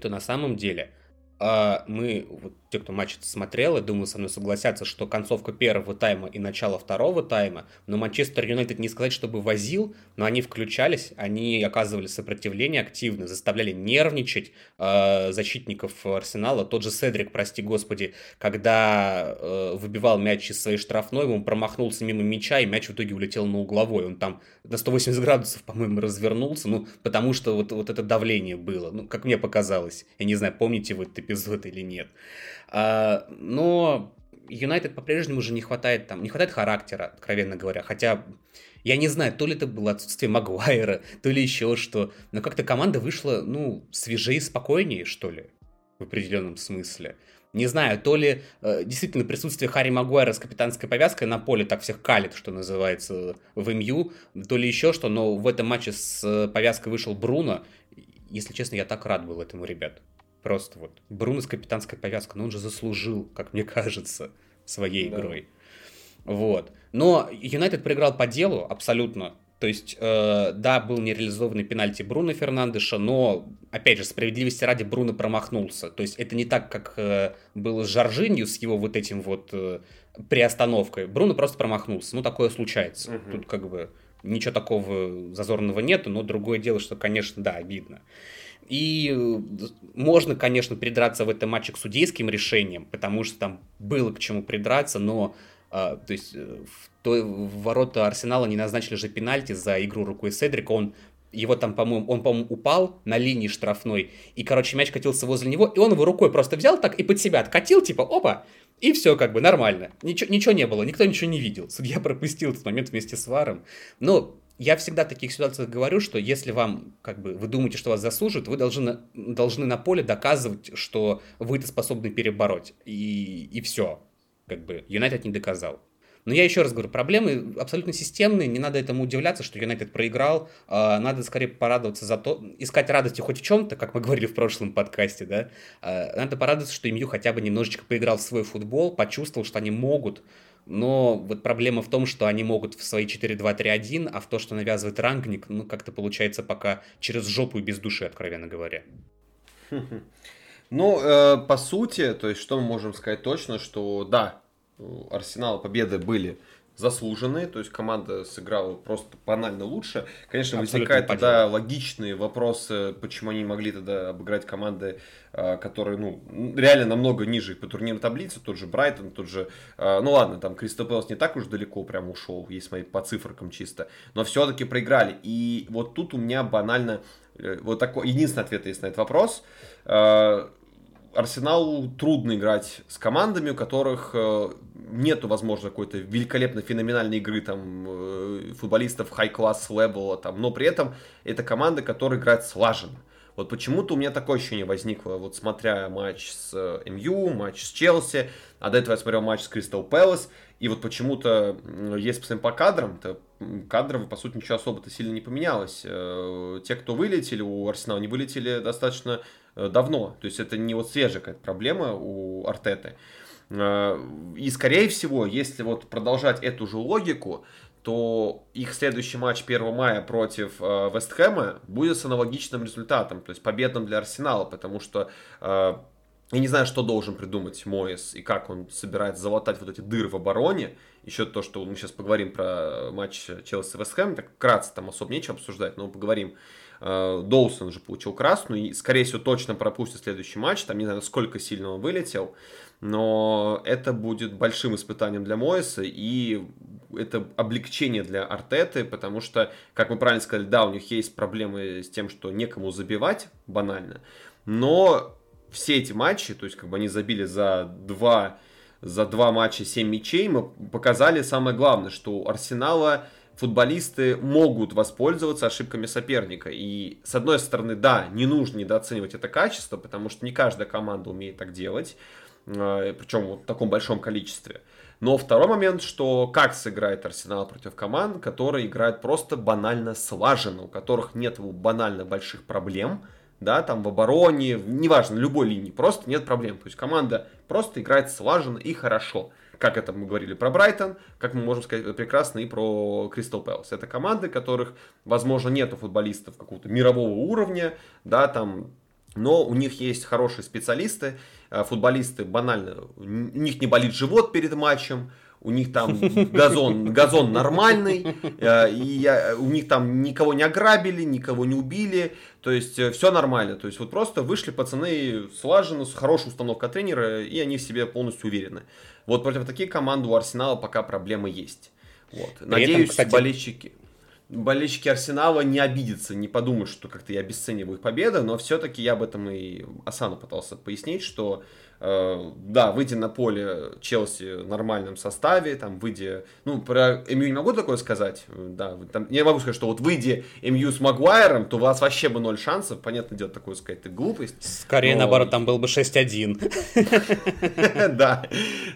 то на самом деле – а, мы, вот те, кто матч смотрел, я думаю, со мной согласятся, что концовка первого тайма и начало второго тайма, но Манчестер Юнайтед не сказать, чтобы возил, но они включались, они оказывали сопротивление активно, заставляли нервничать э, защитников Арсенала. Тот же Седрик, прости господи, когда э, выбивал мяч из своей штрафной, он промахнулся мимо мяча, и мяч в итоге улетел на угловой. Он там на 180 градусов, по-моему, развернулся, ну, потому что вот, вот это давление было, ну, как мне показалось. Я не знаю, помните вы этот эпизод или нет. А, но Юнайтед по-прежнему уже не хватает там, не хватает характера, откровенно говоря. Хотя я не знаю, то ли это было отсутствие Магуайра, то ли еще что. Но как-то команда вышла, ну, свежее и спокойнее, что ли, в определенном смысле. Не знаю, то ли э, действительно присутствие Харри Магуайра с капитанской повязкой на поле так всех калит, что называется, в МЮ, то ли еще что, но в этом матче с э, повязкой вышел Бруно. Если честно, я так рад был этому, ребят. Просто вот. Бруно с капитанской повязкой, но он же заслужил, как мне кажется, своей да. игрой. Вот. Но Юнайтед проиграл по делу абсолютно. То есть, э, да, был нереализованный пенальти Бруно Фернандеша, но, опять же, справедливости ради Бруно промахнулся. То есть, это не так, как э, было с Жоржинью, с его вот этим вот э, приостановкой. Бруно просто промахнулся. Ну, такое случается. Угу. Тут как бы ничего такого зазорного нету, но другое дело, что, конечно, да, обидно. И э, можно, конечно, придраться в этом матче к судейским решениям, потому что там было к чему придраться, но а, то есть э, в, той, в ворота Арсенала не назначили же пенальти за игру рукой Седрика, он его там, по-моему, он, по-моему, упал на линии штрафной, и, короче, мяч катился возле него, и он его рукой просто взял так и под себя откатил, типа, опа, и все как бы нормально. Ничего, ничего не было, никто ничего не видел. Судья пропустил этот момент вместе с Варом. Но я всегда в таких ситуациях говорю, что если вам, как бы, вы думаете, что вас заслуживают, вы должны, должны на поле доказывать, что вы это способны перебороть. И, и все. Как бы, Юнайтед не доказал. Но я еще раз говорю, проблемы абсолютно системные, не надо этому удивляться, что Юнайтед проиграл, а, надо скорее порадоваться за то, искать радости хоть в чем-то, как мы говорили в прошлом подкасте, да, а, надо порадоваться, что МЮ хотя бы немножечко поиграл в свой футбол, почувствовал, что они могут но вот проблема в том, что они могут в свои 4-2-3-1, а в то, что навязывает рангник, ну, как-то получается пока через жопу и без души, откровенно говоря. Ну, э, по сути, то есть, что мы можем сказать точно, что да, у Арсенала победы были заслуженные, то есть команда сыграла просто банально лучше. Конечно, Абсолютно возникают тогда логичные вопросы, почему они могли тогда обыграть команды, а, которые, ну, реально намного ниже по турнирной таблице, тот же Брайтон, тот же, а, ну ладно, там Кристо Пэлас не так уж далеко прям ушел, если смотреть по цифрам чисто, но все-таки проиграли. И вот тут у меня банально, э, вот такой, единственный ответ есть на этот вопрос, а, Арсеналу трудно играть с командами, у которых э, нету, возможно, какой-то великолепно феноменальной игры там э, футболистов high-class левела, там, но при этом это команда, которая играет слаженно. Вот почему-то у меня такое ощущение возникло, вот смотря матч с э, МЮ, матч с Челси, а до этого я смотрел матч с Кристал Пэлас, и вот почему-то, если посмотреть по кадрам, то кадрово, по сути, ничего особо-то сильно не поменялось. Те, кто вылетели у Арсенала, не вылетели достаточно давно. То есть это не вот свежая какая-то проблема у Артеты. Э, и, скорее всего, если вот продолжать эту же логику, то их следующий матч 1 мая против э, Вестхэма будет с аналогичным результатом, то есть победным для Арсенала, потому что э, я не знаю, что должен придумать Моис и как он собирается залатать вот эти дыры в обороне. Еще то, что мы сейчас поговорим про матч Челси-Вестхэм, так вкратце там особо нечего обсуждать, но поговорим. Э, Доусон уже получил красную и, скорее всего, точно пропустит следующий матч. Там не знаю, сколько сильно он вылетел. Но это будет большим испытанием для Моиса и это облегчение для Артеты, потому что, как вы правильно сказали, да, у них есть проблемы с тем, что некому забивать, банально. Но все эти матчи, то есть как бы они забили за два, за два матча 7 мячей, мы показали самое главное, что у Арсенала футболисты могут воспользоваться ошибками соперника. И с одной стороны, да, не нужно недооценивать это качество, потому что не каждая команда умеет так делать, э, причем вот в таком большом количестве. Но второй момент, что как сыграет Арсенал против команд, которые играют просто банально слаженно, у которых нет банально больших проблем, да, там в обороне, неважно, любой линии, просто нет проблем. То есть команда просто играет слаженно и хорошо. Как это мы говорили про Брайтон, как мы можем сказать прекрасно и про Кристал Пэлас. Это команды, которых, возможно, нету футболистов какого-то мирового уровня, да, там, но у них есть хорошие специалисты, э, футболисты банально, у них не болит живот перед матчем, у них там газон, газон нормальный, э, и у них там никого не ограбили, никого не убили, то есть э, все нормально. То есть вот просто вышли пацаны слаженно, с хорошей установкой тренера, и они в себе полностью уверены. Вот против таких команд у Арсенала пока проблемы есть. Вот. Надеюсь, этом, кстати... болельщики болельщики Арсенала не обидятся, не подумают, что как-то я обесцениваю их победу, но все-таки я об этом и Асану пытался пояснить, что да, выйдя на поле Челси в нормальном составе, там, выйдя, ну, про МЮ не могу такое сказать, да, там, я могу сказать, что вот выйдя МЮ с Магуайром, то у вас вообще бы ноль шансов, понятно, делать такое сказать, это глупость. Скорее, но... наоборот, там был бы 6-1. Да,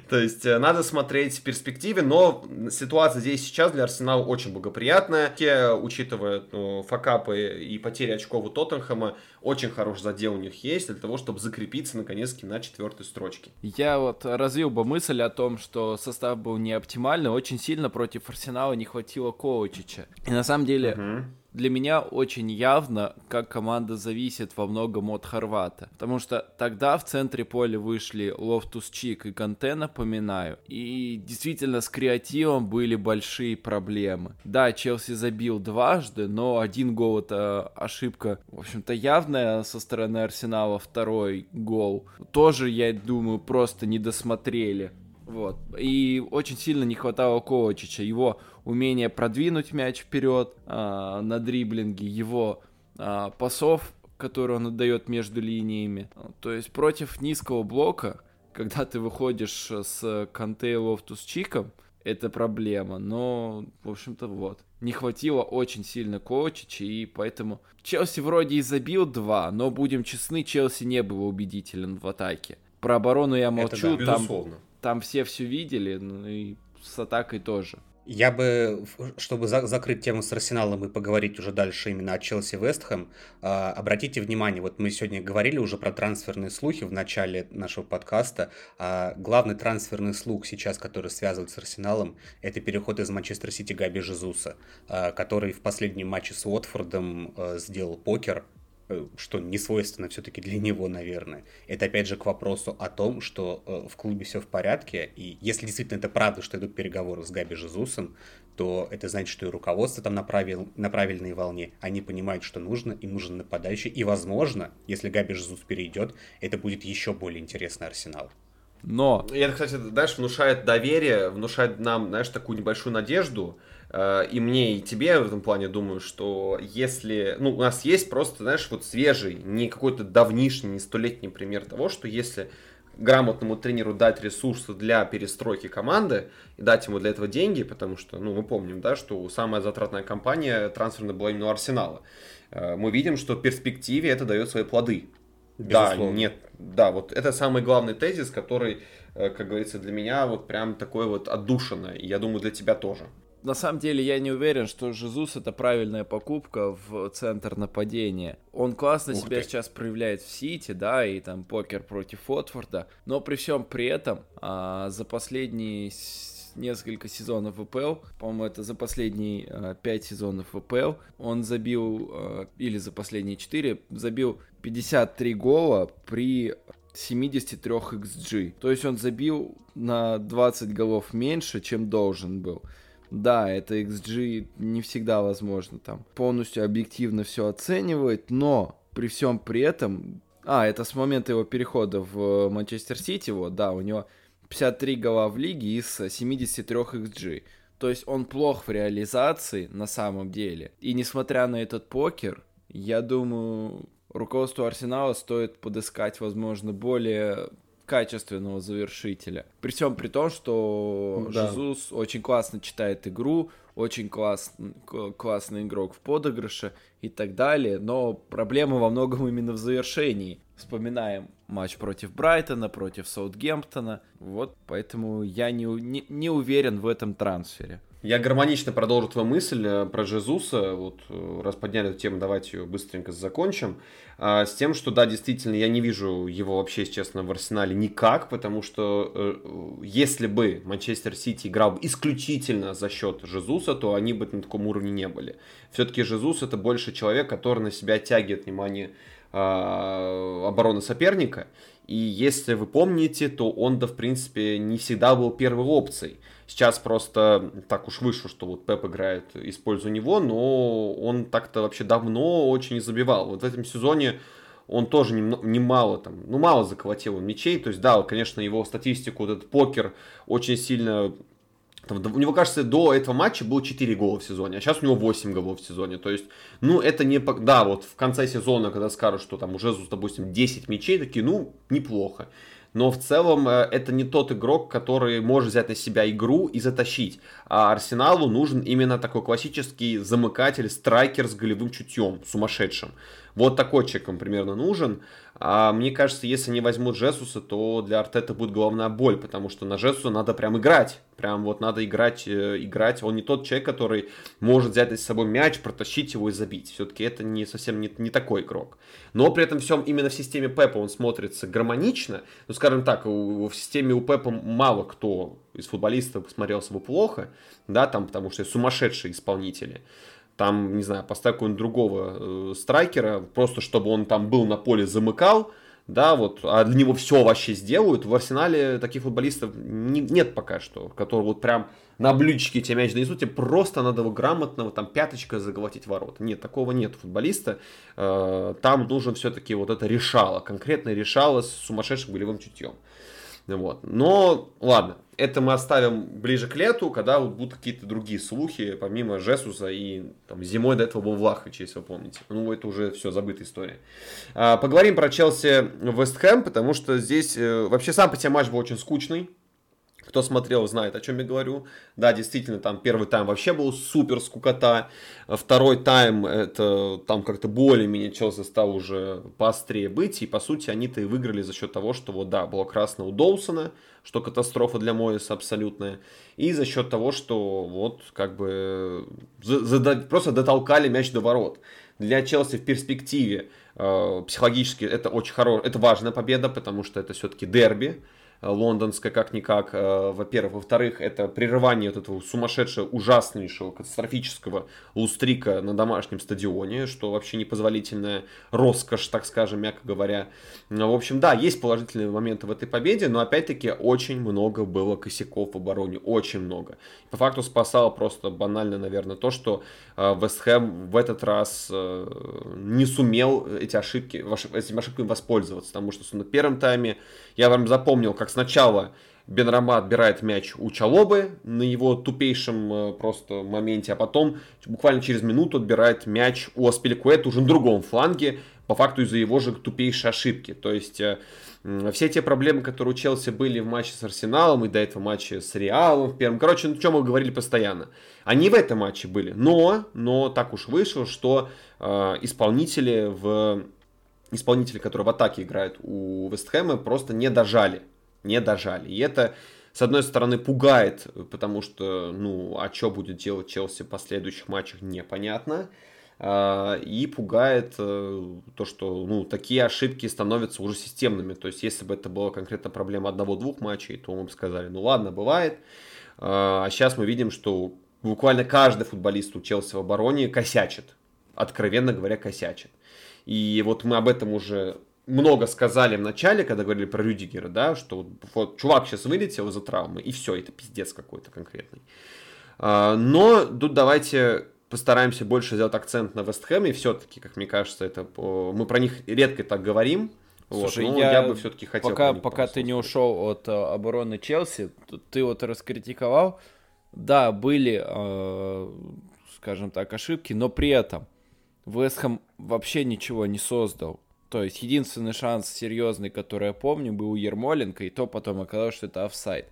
то есть э, надо смотреть в перспективе, но ситуация здесь сейчас для Арсенала очень благоприятная, учитывая ну, факапы и потери очков у Тоттенхэма, очень хороший задел у них есть для того, чтобы закрепиться наконец-таки на четвертой строчке. Я вот развил бы мысль о том, что состав был не оптимальный, очень сильно против Арсенала не хватило Ковачича. И на самом деле... Uh-huh для меня очень явно, как команда зависит во многом от Хорвата. Потому что тогда в центре поля вышли Лофтус Чик и Канте, напоминаю. И действительно с креативом были большие проблемы. Да, Челси забил дважды, но один гол это ошибка, в общем-то, явная со стороны Арсенала. Второй гол тоже, я думаю, просто не досмотрели. Вот. И очень сильно не хватало Ковачича. Его умение продвинуть мяч вперед а, на дриблинге, его а, пасов, которые он отдает между линиями. То есть против низкого блока, когда ты выходишь с Канте Лофтус Чиком, это проблема. Но, в общем-то, вот. Не хватило очень сильно Ковачича, и поэтому Челси вроде и забил два, но, будем честны, Челси не был убедителен в атаке. Про оборону я молчу, это да, там, там все все видели, ну и с атакой тоже. Я бы, чтобы за закрыть тему с Арсеналом и поговорить уже дальше именно о Челси Вестхэм, э, обратите внимание, вот мы сегодня говорили уже про трансферные слухи в начале нашего подкаста. Э, главный трансферный слух сейчас, который связывает с Арсеналом, это переход из Манчестер Сити Габи Жезуса, э, который в последнем матче с Уотфордом э, сделал покер, что не свойственно все-таки для него, наверное. Это опять же к вопросу о том, что э, в клубе все в порядке, и если действительно это правда, что идут переговоры с Габи Жезусом, то это значит, что и руководство там на, правил, на правильной волне. Они понимают, что нужно, им нужен нападающий. И, возможно, если Габи Жезус перейдет, это будет еще более интересный арсенал. Но... И это, кстати, знаешь, внушает доверие, внушает нам, знаешь, такую небольшую надежду, Э, и мне, и тебе в этом плане думаю, что если... Ну, у нас есть просто, знаешь, вот свежий, не какой-то давнишний, не столетний пример того, что если грамотному тренеру дать ресурсы для перестройки команды и дать ему для этого деньги, потому что, ну, мы помним, да, что самая затратная компания трансферная была именно у Арсенала. Э, мы видим, что в перспективе это дает свои плоды. Безусловно. Да, нет, да, вот это самый главный тезис, который, э, как говорится, для меня вот прям такой вот отдушина, и я думаю, для тебя тоже на самом деле я не уверен, что Жезус это правильная покупка в центр нападения. Он классно Ух себя ты. сейчас проявляет в Сити, да, и там покер против Уотфорда, но при всем при этом а, за последние несколько сезонов ВПЛ, по-моему, это за последние а, 5 сезонов ВПЛ, он забил, а, или за последние 4, забил 53 гола при 73 XG. То есть он забил на 20 голов меньше, чем должен был. Да, это XG не всегда возможно там полностью объективно все оценивать, но при всем при этом... А, это с момента его перехода в Манчестер Сити, вот, да, у него 53 гола в лиге из 73 XG. То есть он плох в реализации на самом деле. И несмотря на этот покер, я думаю, руководству Арсенала стоит подыскать, возможно, более качественного завершителя. При всем при том, что да. Жезус очень классно читает игру, очень класс, классный игрок в подыгрыше и так далее, но проблема во многом именно в завершении. Вспоминаем матч против Брайтона, против Саутгемптона, вот поэтому я не, не, не уверен в этом трансфере. Я гармонично продолжу твою мысль э, про Жезуса. Вот э, раз подняли эту тему, давайте ее быстренько закончим. А, с тем, что да, действительно, я не вижу его вообще, если честно, в Арсенале никак, потому что э, если бы Манчестер Сити играл исключительно за счет Жезуса, то они бы на таком уровне не были. Все-таки Жезус это больше человек, который на себя тягивает внимание э, обороны соперника. И если вы помните, то он, да, в принципе, не всегда был первой опцией. Сейчас просто так уж вышло, что вот Пеп играет, используя него, но он так-то вообще давно очень забивал. Вот в этом сезоне он тоже немало не там, ну мало заколотил он мячей, то есть да, конечно, его статистику, вот этот покер очень сильно там, у него, кажется, до этого матча было 4 гола в сезоне, а сейчас у него 8 голов в сезоне. То есть, ну, это не... Да, вот в конце сезона, когда скажут, что там уже, допустим, 10 мячей, такие, ну, неплохо но в целом э, это не тот игрок, который может взять на себя игру и затащить. А Арсеналу нужен именно такой классический замыкатель, страйкер с голевым чутьем, сумасшедшим. Вот такой человек им примерно нужен. А мне кажется, если не возьмут Жесуса, то для Артета будет головная боль, потому что на Жесуса надо прям играть. Прям вот надо играть, э, играть. Он не тот человек, который может взять с собой мяч, протащить его и забить. Все-таки это не совсем не, не такой игрок. Но при этом всем именно в системе Пепа он смотрится гармонично. Ну, скажем так, в системе у Пепа мало кто из футболистов смотрелся бы плохо, да, там, потому что сумасшедшие исполнители там, не знаю, поставь какого-нибудь другого э, страйкера, просто чтобы он там был на поле, замыкал, да, вот, а для него все вообще сделают. В Арсенале таких футболистов не, нет пока что, которые вот прям на блюдечке тебе мяч донесут, тебе просто надо его грамотно, там, пяточка заглотить ворот. Нет, такого нет футболиста. Э, там нужен все-таки вот это решало, конкретное решало с сумасшедшим голевым чутьем. Вот. Но, ладно, это мы оставим ближе к лету, когда вот будут какие-то другие слухи, помимо Жесуса и там, зимой до этого был Влахович, если вы помните. Ну, это уже все, забытая история. А, поговорим про Челси Вест Хэм, потому что здесь э, вообще сам по себе матч был очень скучный. Кто смотрел, знает, о чем я говорю. Да, действительно, там первый тайм вообще был супер скукота. Второй тайм, это там как-то более-менее Челси стал уже поострее быть. И, по сути, они-то и выиграли за счет того, что вот, да, было красно у Доусона, что катастрофа для Моиса абсолютная. И за счет того, что вот как бы просто дотолкали мяч до ворот. Для Челси в перспективе э, психологически это очень хорошая, это важная победа, потому что это все-таки дерби. Э, лондонская как-никак, э, во-первых. Во-вторых, это прерывание вот этого сумасшедшего, ужаснейшего, катастрофического лустрика на домашнем стадионе, что вообще непозволительная роскошь, так скажем, мягко говоря. В общем, да, есть положительные моменты в этой победе, но опять-таки очень много было косяков в обороне, очень много. По факту спасало просто банально, наверное, то, что э, Вест Хэм в этот раз не сумел эти ошибки, этими ошибками воспользоваться, потому что на первом тайме я вам запомнил, как сначала Бенрама отбирает мяч у Чалобы на его тупейшем э, просто моменте, а потом буквально через минуту отбирает мяч у Аспиликуэта уже на другом фланге, по факту из-за его же тупейшей ошибки. То есть э, все те проблемы, которые у Челси были в матче с Арсеналом и до этого матче с Реалом в первом, короче, ну, о чем мы говорили постоянно, они в этом матче были. Но, но так уж вышло, что э, исполнители в исполнители, которые в атаке играют у Вестхэма, просто не дожали. Не дожали. И это, с одной стороны, пугает, потому что, ну, а что будет делать Челси в последующих матчах, непонятно. А, и пугает э, то, что ну, такие ошибки становятся уже системными. То есть, если бы это была конкретно проблема одного-двух матчей, то мы бы сказали, ну ладно, бывает. А сейчас мы видим, что буквально каждый футболист у Челси в обороне косячит. Откровенно говоря, косячит. И вот мы об этом уже много сказали в начале, когда говорили про Рюдигера, да, что вот, вот чувак сейчас вылетел из-за травмы, и все, это пиздец какой-то конкретный. А, но тут давайте постараемся больше сделать акцент на Вестхэме. Все-таки, как мне кажется, это мы про них редко так говорим. Слушай, вот, я, я бы все-таки хотел. Пока, пока ты не ушел от uh, обороны Челси, ты вот раскритиковал. Да, были, uh, скажем так, ошибки, но при этом Вестхэм вообще ничего не создал. То есть единственный шанс серьезный, который я помню, был у Ермоленко, и то потом оказалось, что это офсайд.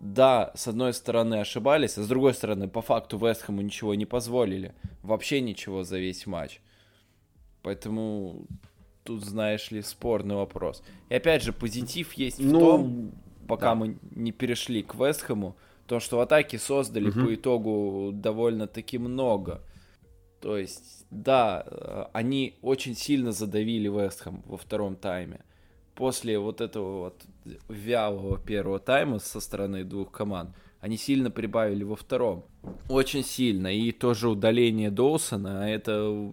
Да, с одной стороны ошибались, а с другой стороны по факту Вестхэму ничего не позволили. Вообще ничего за весь матч. Поэтому тут, знаешь ли, спорный вопрос. И опять же, позитив есть ну, в том, пока да. мы не перешли к Вестхэму, то, что в атаке создали угу. по итогу довольно-таки много. То есть, да, э, они очень сильно задавили Вестхэм во втором тайме. После вот этого вот вялого первого тайма со стороны двух команд, они сильно прибавили во втором. Очень сильно. И тоже удаление Доусона, это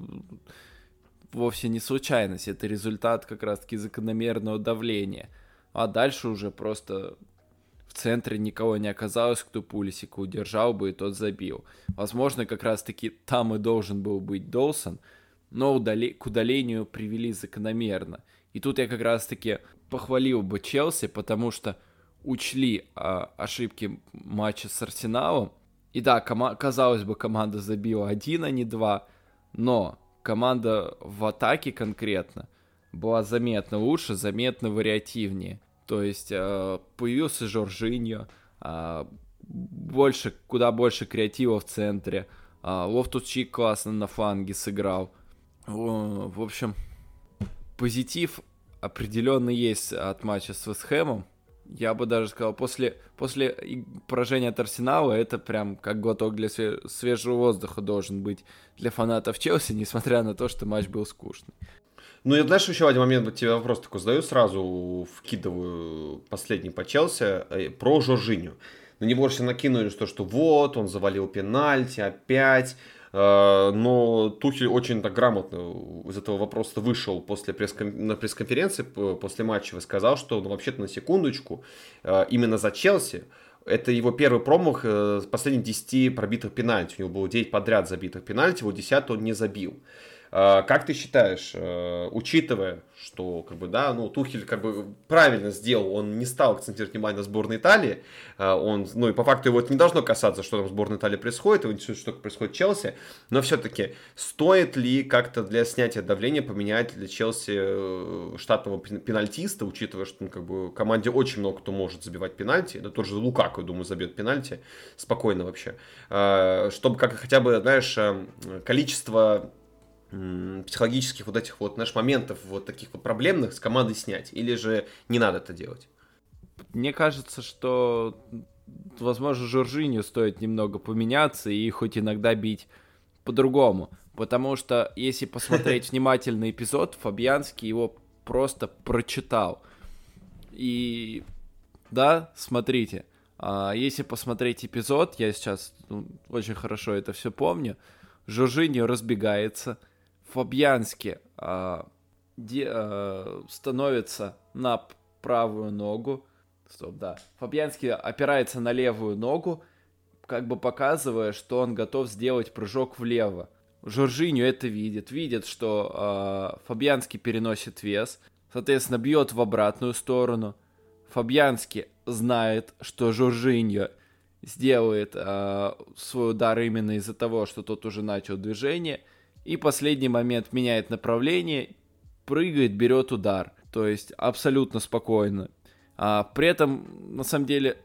вовсе не случайность, это результат как раз-таки закономерного давления. А дальше уже просто центре никого не оказалось, кто Пулисика удержал бы, и тот забил. Возможно, как раз-таки там и должен был быть Долсон, но удали... к удалению привели закономерно. И тут я как раз-таки похвалил бы Челси, потому что учли а, ошибки матча с Арсеналом. И да, кома- казалось бы, команда забила один, а не два, но команда в атаке конкретно была заметно лучше, заметно вариативнее. То есть э, появился Жоржиньо, э, больше, куда больше креатива в центре. Э, Лофтус Чик классно на фланге сыграл. В общем, позитив определенно есть от матча с Вестхэмом. Я бы даже сказал, после, после поражения от Арсенала это прям как глоток для свежего воздуха должен быть для фанатов Челси, несмотря на то, что матч был скучный. Ну, я, знаешь, еще один момент, тебе вопрос такой задаю, сразу вкидываю последний по Челси, э, про Жоржиню. На него все накинули, что, что вот, он завалил пенальти опять, э, но Тухель очень так грамотно из этого вопроса вышел после пресс на пресс-конференции после матча и сказал, что ну, вообще-то на секундочку э, именно за Челси это его первый промах с последних 10 пробитых пенальти. У него было 9 подряд забитых пенальти, его 10 он не забил. А, как ты считаешь, э, учитывая, что как бы, да, ну, Тухель как бы правильно сделал, он не стал акцентировать внимание на сборной Италии, а, он, ну и по факту его это не должно касаться, что там в сборной Италии происходит, его интересует, что происходит в Челси, но все-таки стоит ли как-то для снятия давления поменять для Челси э, штатного пенальтиста, учитывая, что ну, как бы команде очень много кто может забивать пенальти, да тоже Лукаку, я думаю, забьет пенальти, спокойно вообще, а, чтобы как хотя бы, знаешь, э, количество психологических вот этих вот, знаешь, моментов вот таких вот проблемных с командой снять? Или же не надо это делать? Мне кажется, что, возможно, Жоржиню стоит немного поменяться и хоть иногда бить по-другому. Потому что, если посмотреть внимательный эпизод, Фабианский его просто прочитал. И да, смотрите, а, если посмотреть эпизод, я сейчас ну, очень хорошо это все помню, Жоржиньо разбегается, Фабьянски а, де, а, становится на правую ногу. Стоп, да. Фабьянский опирается на левую ногу, как бы показывая, что он готов сделать прыжок влево. Жоржиню это видит, видит, что э, Фабьянский переносит вес, соответственно, бьет в обратную сторону. Фабьянский знает, что Жоржиньо сделает э, свой удар именно из-за того, что тот уже начал движение – и последний момент меняет направление, прыгает, берет удар. То есть абсолютно спокойно. А, при этом, на самом деле,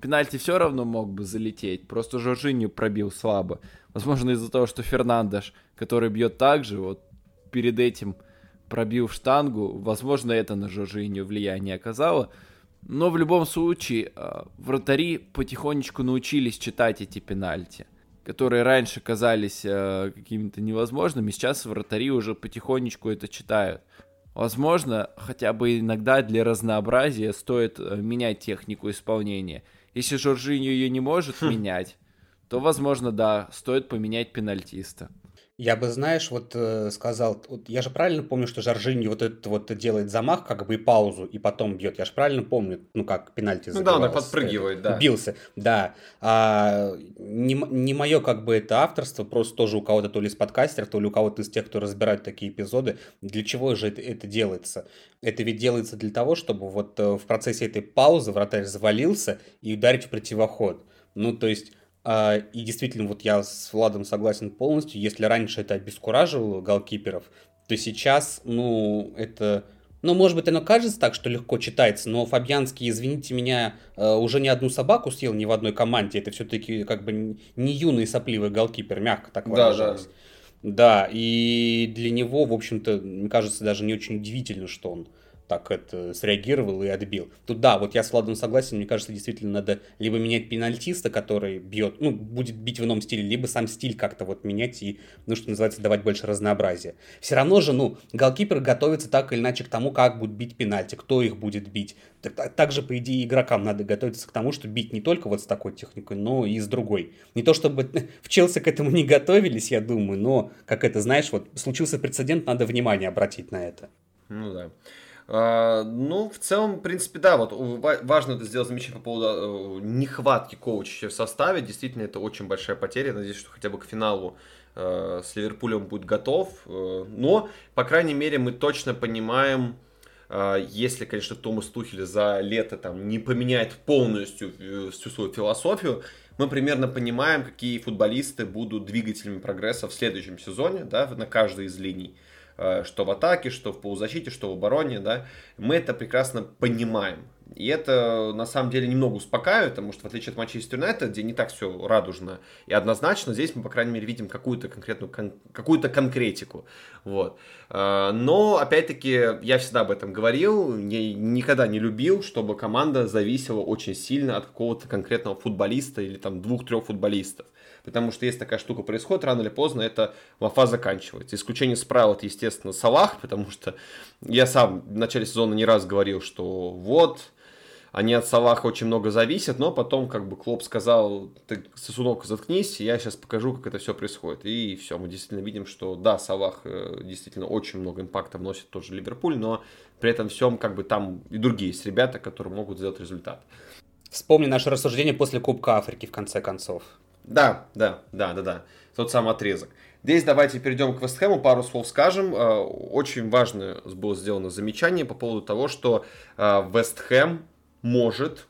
пенальти все равно мог бы залететь. Просто Жоржинью пробил слабо. Возможно, из-за того, что Фернандеш, который бьет так же, вот перед этим пробил штангу. Возможно, это на Жоржинью влияние оказало. Но в любом случае, а, вратари потихонечку научились читать эти пенальти которые раньше казались э, какими-то невозможными, сейчас вратари уже потихонечку это читают. Возможно, хотя бы иногда для разнообразия стоит э, менять технику исполнения. Если Жоржиньо ее не может хм. менять, то, возможно, да, стоит поменять пенальтиста. Я бы, знаешь, вот э, сказал, вот я же правильно помню, что Жоржини вот этот вот делает замах, как бы и паузу, и потом бьет. Я же правильно помню, ну как пенальти Ну да, он подпрыгивает, да. Бился, да. А, не, не мое как бы это авторство, просто тоже у кого-то то ли из подкастеров, то ли у кого-то из тех, кто разбирает такие эпизоды. Для чего же это, это делается? Это ведь делается для того, чтобы вот э, в процессе этой паузы вратарь завалился и ударить в противоход. Ну, то есть и действительно, вот я с Владом согласен полностью. Если раньше это обескураживало голкиперов, то сейчас, ну, это... Ну, может быть, оно кажется так, что легко читается, но Фабьянский, извините меня, э, уже не одну собаку съел ни в одной команде. Это все-таки как бы не юный сопливый голкипер, мягко так выражаясь. Да, да. Да, и для него, в общем-то, мне кажется, даже не очень удивительно, что он так это среагировал и отбил. Тут да, вот я с Владом согласен, мне кажется, действительно надо либо менять пенальтиста, который бьет, ну, будет бить в ином стиле, либо сам стиль как-то вот менять и, ну, что называется, давать больше разнообразия. Все равно же, ну, голкипер готовится так или иначе к тому, как будет бить пенальти, кто их будет бить. Так, также, по идее, игрокам надо готовиться к тому, что бить не только вот с такой техникой, но и с другой. Не то чтобы в Челси к этому не готовились, я думаю, но, как это, знаешь, вот случился прецедент, надо внимание обратить на это. Ну да. А, ну, в целом, в принципе, да, вот важно это сделать замечание по поводу э, нехватки коуча в составе. Действительно, это очень большая потеря. Надеюсь, что хотя бы к финалу э, с Ливерпулем будет готов. Э, но, по крайней мере, мы точно понимаем, если, конечно, Томас Тухель за лето там не поменяет полностью всю свою философию, мы примерно понимаем, какие футболисты будут двигателями прогресса в следующем сезоне, да, на каждой из линий. Э, что в атаке, что в полузащите, что в обороне, да, мы это прекрасно понимаем. И это на самом деле немного успокаивает, потому что в отличие от Манчестер Юнайтед, где не так все радужно и однозначно, здесь мы, по крайней мере, видим какую-то конкретную, кон, какую-то конкретику. Вот. Э, но, опять-таки, я всегда об этом говорил, я никогда не любил, чтобы команда зависела очень сильно от какого-то конкретного футболиста или там двух-трех футболистов потому что если такая штука происходит, рано или поздно эта лафа заканчивается. Исключение справа это, естественно, Салах, потому что я сам в начале сезона не раз говорил, что вот, они от Салаха очень много зависят, но потом как бы Клоп сказал, ты, сосунок, заткнись, я сейчас покажу, как это все происходит. И все, мы действительно видим, что да, Салах э, действительно очень много импакта вносит тоже Ливерпуль, но при этом всем как бы там и другие есть ребята, которые могут сделать результат. Вспомни наше рассуждение после Кубка Африки в конце концов. Да, да, да, да, да. Тот самый отрезок. Здесь давайте перейдем к Вестхэму, пару слов скажем. Э, очень важное было сделано замечание по поводу того, что э, Вестхэм может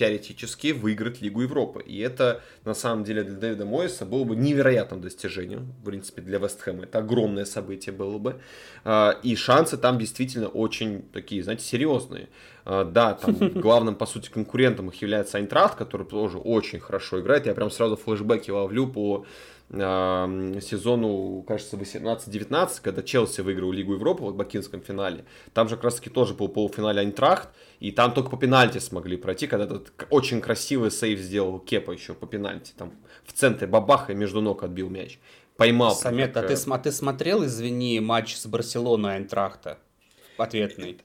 теоретически выиграть Лигу Европы. И это, на самом деле, для Дэвида Мойса было бы невероятным достижением. В принципе, для Вестхэма это огромное событие было бы. Э, и шансы там действительно очень такие, знаете, серьезные. А, да, там главным, по сути, конкурентом их является Айнтрахт, который тоже очень хорошо играет. Я прям сразу флешбеки ловлю по сезону, кажется, 18-19, когда Челси выиграл Лигу Европы в бакинском финале. Там же как раз таки тоже был полуфинале Айнтрахт, и там только по пенальти смогли пройти, когда этот очень красивый сейв сделал Кепа еще по пенальти. Там в центре бабаха между ног отбил мяч. Поймал. Самет, а ты, а ты смотрел, извини, матч с Барселоной Айнтрахта? Ответный.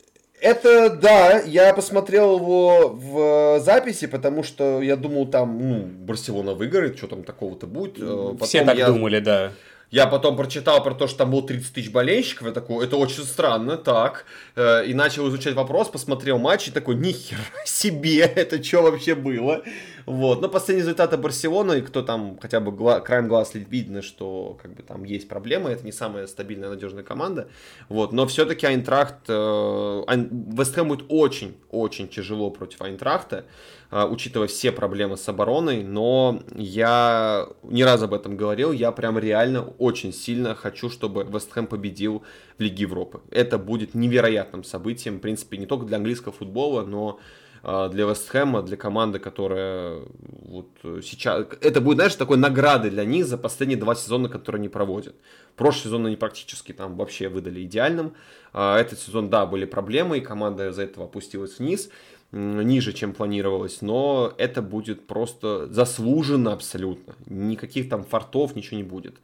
Это, да, я посмотрел его в записи, потому что я думал, там, ну, Барселона выиграет, что там такого-то будет. Э, потом Все так я... думали, да. Я потом прочитал про то, что там было 30 тысяч болельщиков, я такой, это очень странно, так. Э, и начал изучать вопрос, посмотрел матч и такой, нихера себе, это что вообще было? Вот. Но последние результаты Барселоны, кто там хотя бы гла- краем глаз видно, что как бы там есть проблемы, это не самая стабильная, надежная команда. Вот. Но все-таки Айнтрахт, э, Вестхэм будет очень-очень тяжело против Айнтрахта, э, учитывая все проблемы с обороной, но я не раз об этом говорил, я прям реально очень сильно хочу, чтобы Вестхэм победил в Лиге Европы. Это будет невероятным событием, в принципе, не только для английского футбола, но а, для Вестхэма, для команды, которая вот сейчас... Это будет, знаешь, такой наградой для них за последние два сезона, которые они проводят. Прошлый сезон они практически там вообще выдали идеальным. А этот сезон, да, были проблемы, и команда из-за этого опустилась вниз ниже, чем планировалось, но это будет просто заслуженно абсолютно. Никаких там фартов, ничего не будет.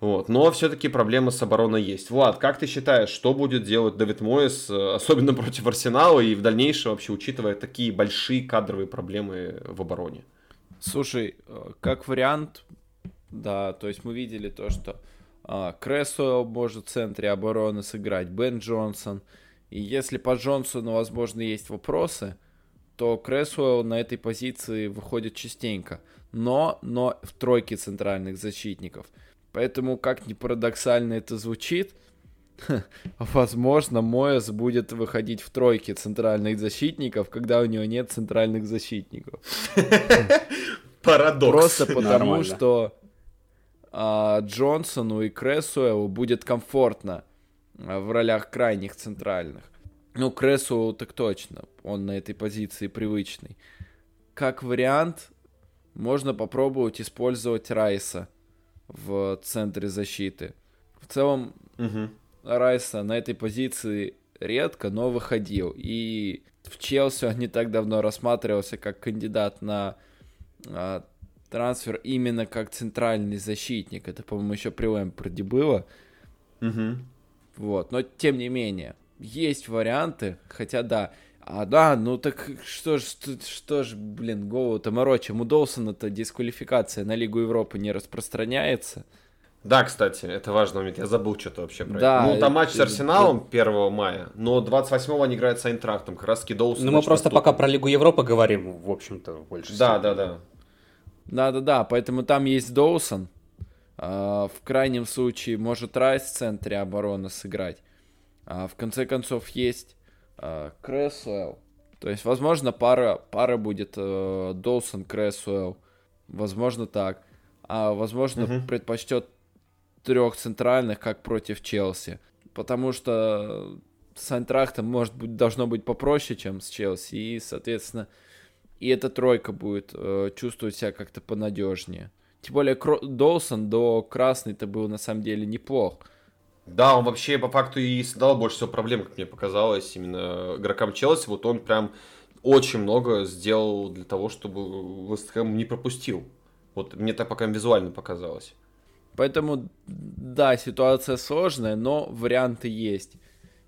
Вот. Но все-таки проблемы с обороной есть. Влад, как ты считаешь, что будет делать Давид Моэс, э, особенно против Арсенала и в дальнейшем вообще, учитывая такие большие кадровые проблемы в обороне? Слушай, э, как вариант, да, то есть мы видели то, что А, Кресуэлл может в центре обороны сыграть, Бен Джонсон. И если по Джонсону, возможно, есть вопросы, то Кресуэлл на этой позиции выходит частенько. Но, но в тройке центральных защитников. Поэтому, как ни парадоксально это звучит, возможно, Моэс будет выходить в тройке центральных защитников, когда у него нет центральных защитников. Парадокс. Просто потому, что а, Джонсону и Кресуэлу будет комфортно а, в ролях крайних центральных. Ну, Кресуэлу так точно, он на этой позиции привычный. Как вариант, можно попробовать использовать Райса в центре защиты. В целом, угу. Райса на этой позиции редко, но выходил. И в Челси он не так давно рассматривался как кандидат на а, трансфер именно как центральный защитник. Это, по-моему, еще при Лэмпорде было. Угу. Вот, но тем не менее, есть варианты, хотя да, а, да, ну так что ж, что ж, блин, голову-то морочим. У Долсона-то дисквалификация на Лигу Европы не распространяется. Да, кстати, это важный момент. Я забыл что-то вообще про да, это. Ну, там матч с Арсеналом 1 мая, но 28-го они играют с Айнтрактом. Как раз Долсон. Ну, мы просто наступит. пока про Лигу Европы говорим, в общем-то, больше. Да, всего. да, да. Да-да-да, поэтому там есть Доусон. А, в крайнем случае может Райс в центре обороны сыграть. А, в конце концов есть Крэсуэлл. То есть, возможно, пара, пара будет э, Доусон, Крэсуэлл. Возможно, так. А возможно, угу. предпочтет трех центральных, как против Челси. Потому что с Айнтрахтом, может быть, должно быть попроще, чем с Челси. И, соответственно, и эта тройка будет э, чувствовать себя как-то понадежнее. Тем более Кро- Доусон до красный-то был на самом деле неплох. Да, он вообще по факту и создал больше всего проблем, как мне показалось, именно игрокам Челси. Вот он прям очень много сделал для того, чтобы Вест Хэм не пропустил. Вот мне так пока визуально показалось. Поэтому, да, ситуация сложная, но варианты есть.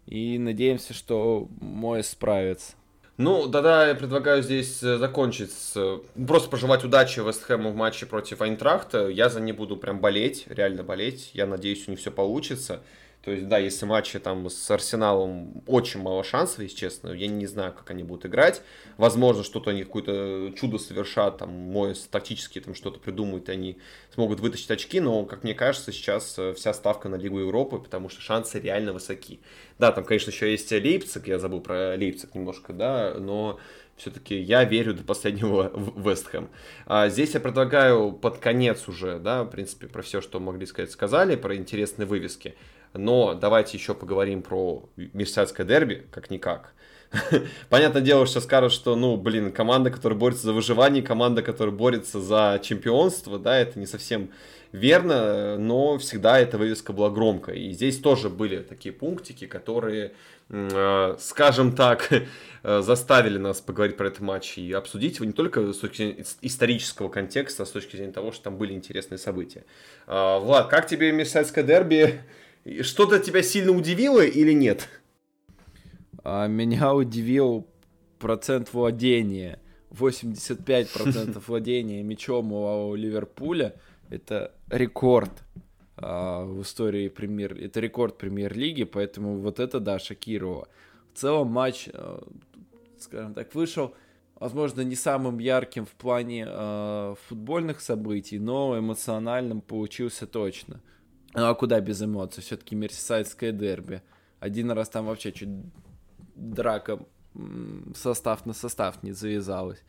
И надеемся, что Мой справится. Ну, да-да, я предлагаю здесь э, закончить с... Э, просто пожелать удачи Вестхэму в матче против Айнтрахта. Я за них буду прям болеть, реально болеть. Я надеюсь, у них все получится. То есть, да, если матчи там с Арсеналом очень мало шансов, если честно, я не знаю, как они будут играть. Возможно, что-то они какое-то чудо совершат, там, мой тактически там что-то придумают, и они смогут вытащить очки, но, как мне кажется, сейчас э, вся ставка на Лигу Европы, потому что шансы реально высоки. Да, там, конечно, еще есть Лейпциг, я забыл про Лейпциг немножко, да, но все-таки я верю до последнего в Вестхэм. А здесь я предлагаю под конец уже, да, в принципе, про все, что могли сказать, сказали, про интересные вывески. Но давайте еще поговорим про Мерсиадское дерби, как-никак. Понятное дело, что скажут, что, ну, блин, команда, которая борется за выживание, команда, которая борется за чемпионство, да, это не совсем верно, но всегда эта вывеска была громкой. И здесь тоже были такие пунктики, которые, э, скажем так, э, заставили нас поговорить про этот матч и обсудить его не только с точки зрения исторического контекста, а с точки зрения того, что там были интересные события. Э, Влад, как тебе Мерсайдское дерби? Что-то тебя сильно удивило или нет? А, меня удивил процент владения. 85% владения мячом у Ливерпуля. Это рекорд а, в истории премьер... Это рекорд премьер-лиги, поэтому вот это, да, шокировало. В целом матч, а, скажем так, вышел, возможно, не самым ярким в плане а, футбольных событий, но эмоциональным получился точно. Ну а куда без эмоций? Все-таки Мерсисайдское дерби. Один раз там вообще чуть драка состав на состав не завязалась.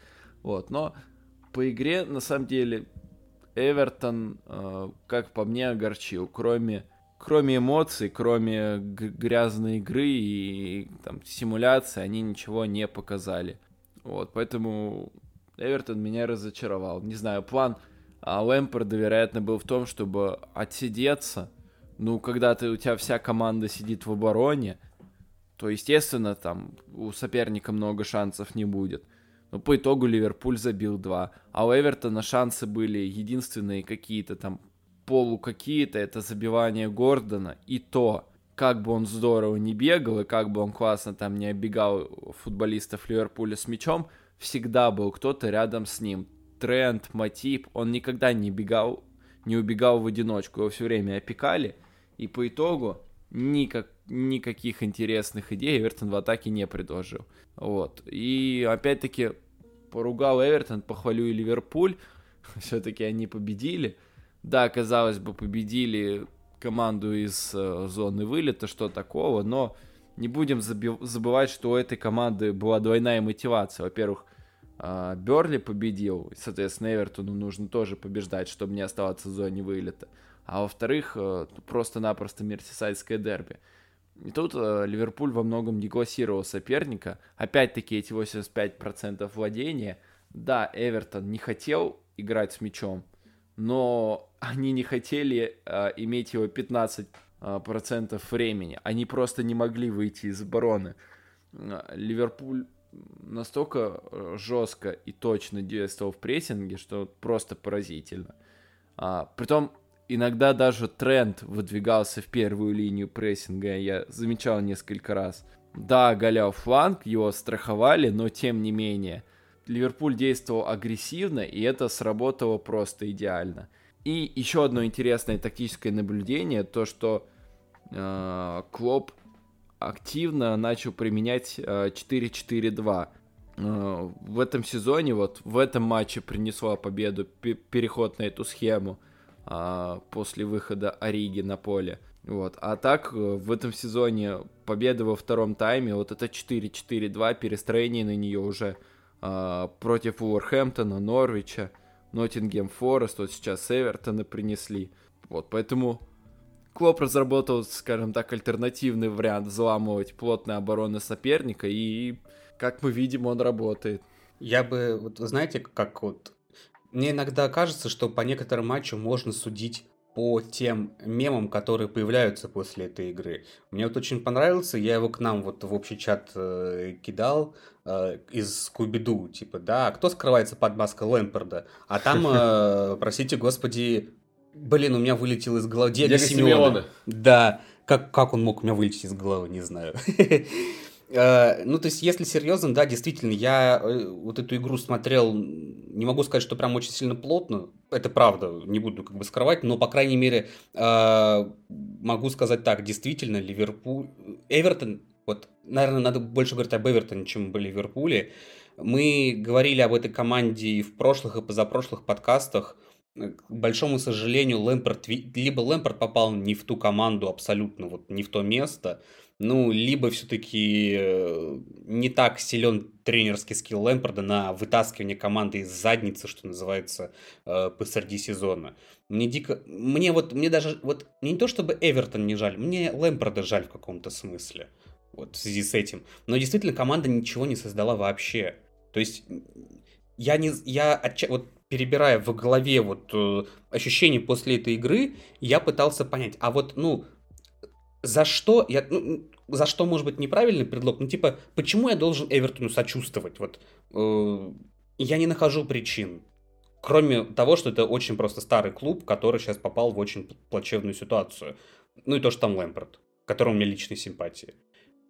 Вот, но по игре, на самом деле, Эвертон, э, как по мне, огорчил. Кроме, кроме эмоций, кроме грязной игры и там, симуляции, они ничего не показали. Вот, поэтому Эвертон меня разочаровал. Не знаю, план а Лэмпорда, вероятно, был в том, чтобы отсидеться. Ну, когда ты, у тебя вся команда сидит в обороне, то, естественно, там у соперника много шансов не будет. Но по итогу Ливерпуль забил два. А у Эвертона шансы были единственные какие-то там полу какие-то. Это забивание Гордона. И то, как бы он здорово не бегал, и как бы он классно там не оббегал футболистов Ливерпуля с мячом, всегда был кто-то рядом с ним. Трент, Матип, он никогда не бегал, не убегал в одиночку, его все время опекали, и по итогу никак, никаких интересных идей Эвертон в атаке не предложил. Вот. И опять-таки поругал Эвертон, похвалю и Ливерпуль. Все-таки они победили. Да, казалось бы, победили команду из э, зоны вылета, что такого, но не будем забывать, что у этой команды была двойная мотивация. Во-первых, Берли победил, соответственно, Эвертону нужно тоже побеждать, чтобы не оставаться в зоне вылета а во-вторых, э, просто-напросто мерсисайдское дерби. И тут э, Ливерпуль во многом деклассировал соперника. Опять-таки эти 85% владения. Да, Эвертон не хотел играть с мячом, но они не хотели э, иметь его 15% э, времени. Они просто не могли выйти из обороны. Ливерпуль настолько э, жестко и точно действовал в прессинге, что просто поразительно. А, притом иногда даже тренд выдвигался в первую линию прессинга, я замечал несколько раз. Да, голял фланг, его страховали, но тем не менее. Ливерпуль действовал агрессивно, и это сработало просто идеально. И еще одно интересное тактическое наблюдение, то что э, Клоп активно начал применять э, 4-4-2. Э, в этом сезоне, вот в этом матче принесла победу переход на эту схему – а, после выхода Ориги на поле. Вот. А так, э, в этом сезоне победа во втором тайме, вот это 4-4-2, перестроение на нее уже а, против Уорхэмптона, Норвича, Ноттингем Форест, вот сейчас Эвертона принесли. Вот, поэтому Клоп разработал, скажем так, альтернативный вариант взламывать плотные обороны соперника, и, как мы видим, он работает. Я бы, вот знаете, как вот мне иногда кажется, что по некоторым матчам можно судить по тем мемам, которые появляются после этой игры. Мне вот очень понравился, я его к нам вот в общий чат э, кидал э, из Скуби-Ду, типа, да, кто скрывается под маской Лэмпорда? А там, э, простите господи, блин, у меня вылетел из головы Диего, Диего Симеона. Симеона. Да, как, как он мог у меня вылететь из головы, не знаю. Э, ну, то есть, если серьезно, да, действительно, я э, вот эту игру смотрел, не могу сказать, что прям очень сильно плотно, это правда, не буду как бы скрывать, но, по крайней мере, э, могу сказать так, действительно, Ливерпуль, Эвертон, вот, наверное, надо больше говорить об Эвертоне, чем об Ливерпуле. Мы говорили об этой команде и в прошлых, и позапрошлых подкастах, к большому сожалению, Лэмпорт, либо Лэмпорт попал не в ту команду абсолютно, вот не в то место, ну, либо все-таки э, не так силен тренерский скилл Лэмпорда на вытаскивание команды из задницы, что называется, э, посреди сезона. Мне дико... Мне вот, мне даже, вот, не то чтобы Эвертон не жаль, мне Лэмпорда жаль в каком-то смысле. Вот в связи с этим. Но действительно, команда ничего не создала вообще. То есть, я не... Я отча... вот перебирая в голове вот э, ощущения после этой игры, я пытался понять, а вот, ну, за что, я, ну, за что может быть неправильный предлог, ну типа, почему я должен Эвертону сочувствовать? Вот э, я не нахожу причин. Кроме того, что это очень просто старый клуб, который сейчас попал в очень плачевную ситуацию. Ну и то, что там Лэмпард, которому у меня личные симпатии.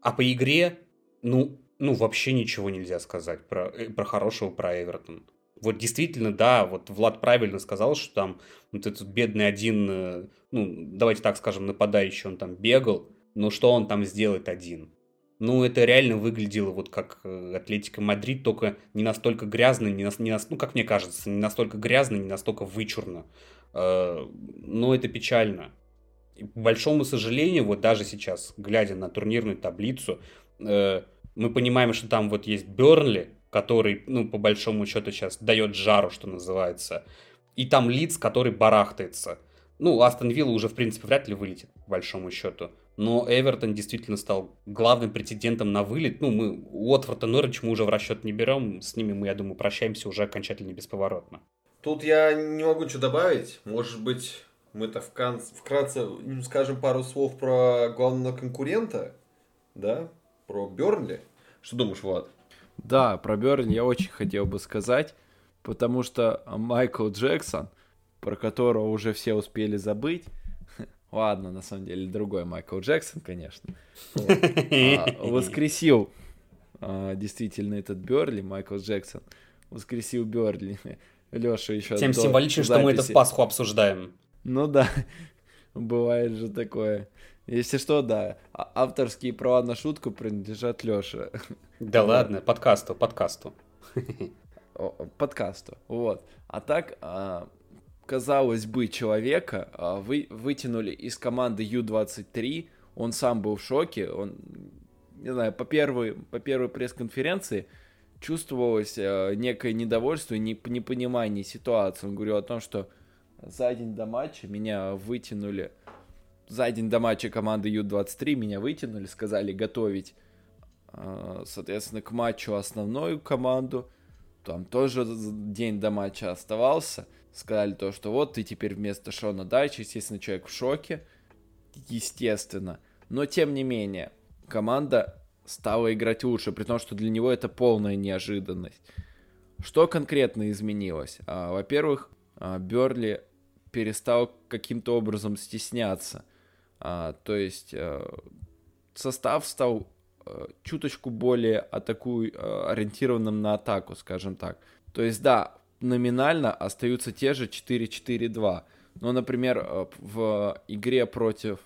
А по игре, ну, ну вообще ничего нельзя сказать про, э, про хорошего, про Эвертон. Вот действительно, да, вот Влад правильно сказал, что там вот этот бедный один, э, ну, давайте так скажем, нападающий, он там бегал, но что он там сделает один? Ну, это реально выглядело вот как э, Атлетико Мадрид, только не настолько грязно, не, на, не на, ну, как мне кажется, не настолько грязно, не настолько вычурно. Э, но это печально. И, к большому сожалению, вот даже сейчас, глядя на турнирную таблицу, мы понимаем, что там вот есть Бернли, который, ну, по большому счету сейчас дает жару, что называется. И там Лиц, который барахтается. Ну, Астон Вилла уже, в принципе, вряд ли вылетит, по большому счету. Но Эвертон действительно стал главным претендентом на вылет. Ну, мы Уотфорд и Норвич мы уже в расчет не берем. С ними мы, я думаю, прощаемся уже окончательно бесповоротно. Тут я не могу ничего добавить. Может быть, мы-то вкратце скажем пару слов про главного конкурента, да, про Бернли. Что думаешь, Влад? Да, про Бернли я очень хотел бы сказать, потому что Майкл Джексон, про которого уже все успели забыть, ладно, на самом деле другой Майкл Джексон, конечно, а, воскресил а, действительно этот Берли, Майкл Джексон, воскресил Берли. Леша еще... Тем символично, что мы это в Пасху обсуждаем. Ну да, бывает же такое. Если что, да, а, авторские права на шутку принадлежат Лёше. Да ладно, подкасту, подкасту. Подкасту, вот. А так, а, казалось бы, человека а, вы, вытянули из команды Ю-23, он сам был в шоке, он, не знаю, по первой, по первой пресс-конференции чувствовалось некое недовольство непонимание ситуации. Он говорил о том, что за день до матча меня вытянули за день до матча команды Ю-23 меня вытянули, сказали готовить, а, соответственно, к матчу основную команду. Там тоже день до матча оставался. Сказали то, что вот ты теперь вместо Шона Дайча, естественно, человек в шоке. Естественно. Но тем не менее, команда стала играть лучше, при том, что для него это полная неожиданность. Что конкретно изменилось? А, во-первых, а, Берли перестал каким-то образом стесняться. А, то есть а, состав стал а, чуточку более атаку... а, ориентированным на атаку, скажем так. То есть, да, номинально остаются те же 4-4-2. Но, например, в игре против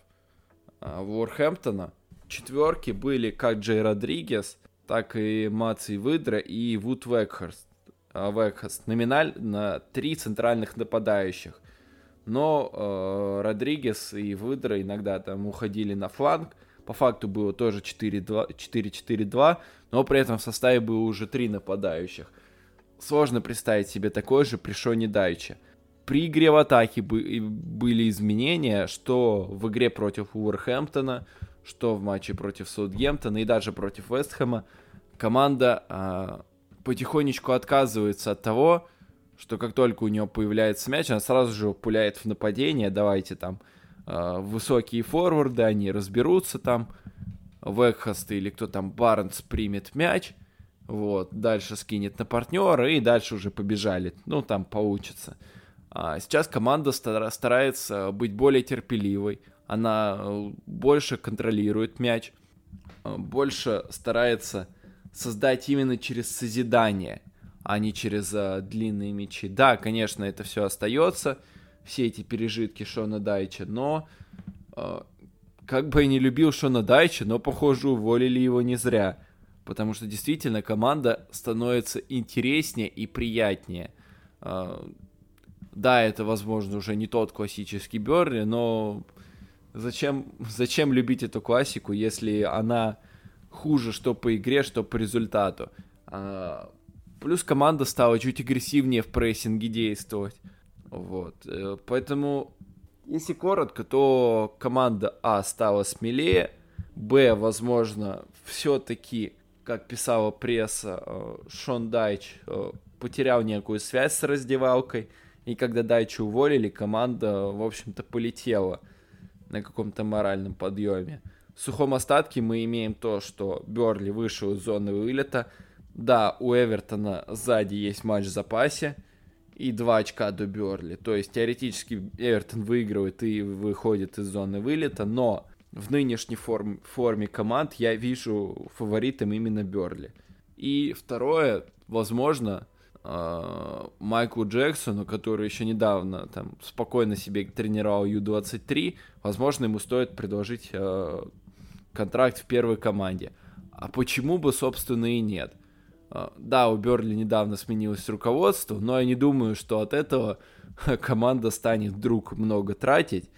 Уорхэмптона четверки были как Джей Родригес, так и Маци Выдра и Вуд Векхерст. Векхерст. Номинально три центральных нападающих но э, Родригес и Выдра иногда там уходили на фланг. По факту было тоже 4-4-2, но при этом в составе было уже три нападающих. Сложно представить себе такое же при Шоне Дайче. При игре в атаке были изменения, что в игре против Уорхэмптона, что в матче против Саутгемптона и даже против Вестхэма команда э, потихонечку отказывается от того, что как только у него появляется мяч, она сразу же пуляет в нападение, давайте там э, высокие форварды, они разберутся там, Векхаст или кто там, Барнс примет мяч, вот, дальше скинет на партнера, и дальше уже побежали, ну, там получится. А сейчас команда старается быть более терпеливой, она э, больше контролирует мяч, э, больше старается создать именно через созидание – а не через а, длинные мечи. Да, конечно, это все остается, все эти пережитки Шона Дайча, но а, как бы я не любил Шона Дайча, но, похоже, уволили его не зря. Потому что действительно команда становится интереснее и приятнее. А, да, это, возможно, уже не тот классический Берли, но зачем, зачем любить эту классику, если она хуже что по игре, что по результату? А, Плюс команда стала чуть агрессивнее в прессинге действовать. Вот. Э, поэтому, если коротко, то команда А стала смелее, Б, возможно, все-таки, как писала пресса, э, Шон Дайч э, потерял некую связь с раздевалкой, и когда Дайча уволили, команда, в общем-то, полетела на каком-то моральном подъеме. В сухом остатке мы имеем то, что Берли вышел из зоны вылета, да, у Эвертона сзади есть матч в запасе и 2 очка до Берли. То есть теоретически Эвертон выигрывает и выходит из зоны вылета, но в нынешней форм, форме команд я вижу фаворитом именно Берли. И второе, возможно, э, Майклу Джексону, который еще недавно там спокойно себе тренировал Ю-23, возможно, ему стоит предложить э, контракт в первой команде. А почему бы, собственно, и нет? А, да, у Берли недавно сменилось руководство, но я не думаю, что от этого команда станет вдруг много тратить.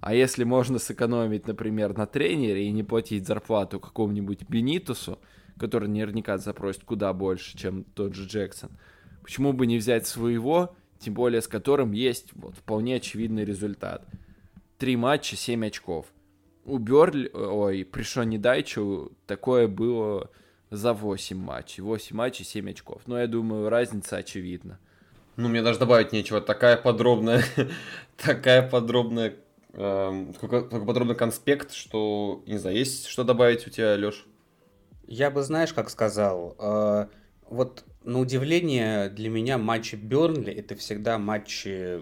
А если можно сэкономить, например, на тренере и не платить зарплату какому-нибудь Бенитусу, который наверняка запросит куда больше, чем тот же Джексон, почему бы не взять своего, тем более с которым есть вот, вполне очевидный результат. Три матча, семь очков. У Берли, ой, при Шоне Дайчу такое было за 8 матчей. 8 матчей, 7 очков. Но я думаю, разница очевидна. Ну, мне даже добавить нечего. Такая подробная, такая подробная, э, такой, подробный конспект, что, не знаю, есть что добавить у тебя, Леш? Я бы, знаешь, как сказал, э, вот на удивление для меня матчи Бернли это всегда матчи...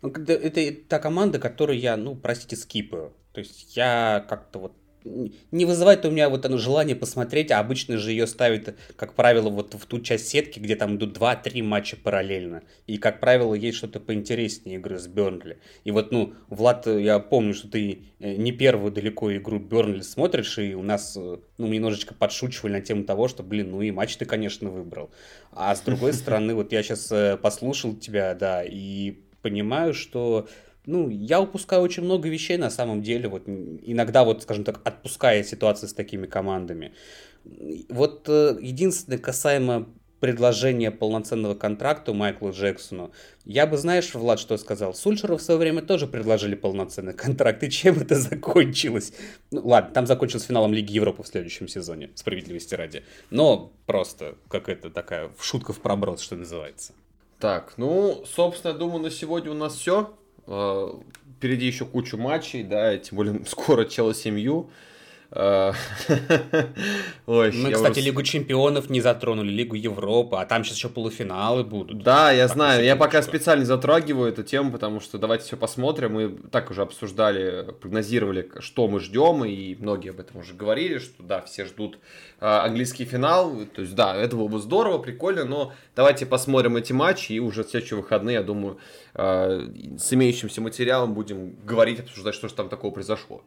Ну, когда, это та команда, которую я, ну, простите, скипаю. То есть я как-то вот не вызывает у меня вот оно желание посмотреть, а обычно же ее ставят, как правило, вот в ту часть сетки, где там идут 2-3 матча параллельно. И, как правило, есть что-то поинтереснее игры с Бернли. И вот, ну, Влад, я помню, что ты э, не первую далеко игру Бернли смотришь, и у нас, э, ну, немножечко подшучивали на тему того, что, блин, ну и матч ты, конечно, выбрал. А с другой стороны, вот я сейчас э, послушал тебя, да, и понимаю, что ну, я упускаю очень много вещей на самом деле, вот иногда вот, скажем так, отпуская ситуации с такими командами. Вот э, единственное касаемо предложения полноценного контракта Майклу Джексону, я бы, знаешь, Влад, что сказал? Сульшеру в свое время тоже предложили полноценный контракт, и чем это закончилось? Ну, ладно, там закончилось финалом Лиги Европы в следующем сезоне, справедливости ради. Но просто какая-то такая шутка в проброс, что называется. Так, ну, собственно, думаю, на сегодня у нас все. А, впереди еще кучу матчей, да, тем более скоро Челси МЮ. А, ой, Мы, кстати. Лигу Чемпионов не затронули, Лигу Европы, а там сейчас еще полуфиналы будут. Да, я знаю. Я пока специально затрагиваю эту тему, потому что давайте все посмотрим. Мы так уже обсуждали, прогнозировали, что мы ждем, и многие об этом уже говорили, что да, все ждут э, английский финал. То есть, да, это было бы здорово, прикольно, но давайте посмотрим эти матчи, и уже в следующие выходные, я думаю, э, с имеющимся материалом будем говорить, обсуждать, что же там такого произошло.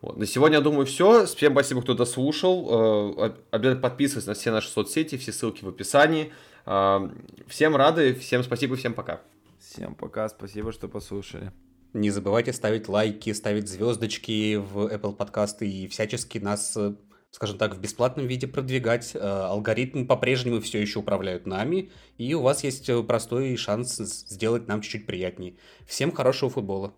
Вот. На сегодня, я думаю, все. Всем спасибо, кто дослушал. Э, обязательно подписывайтесь на все наши соцсети, все ссылки в описании. Э, всем рады, всем спасибо, всем пока. Всем пока, спасибо, что послушали. Не забывайте ставить лайки, ставить звездочки в Apple подкасты и всячески нас, э, скажем так, в бесплатном виде продвигать. Алгоритмы по-прежнему все еще управляют нами, и у вас есть простой шанс сделать нам чуть-чуть приятнее. Всем хорошего футбола.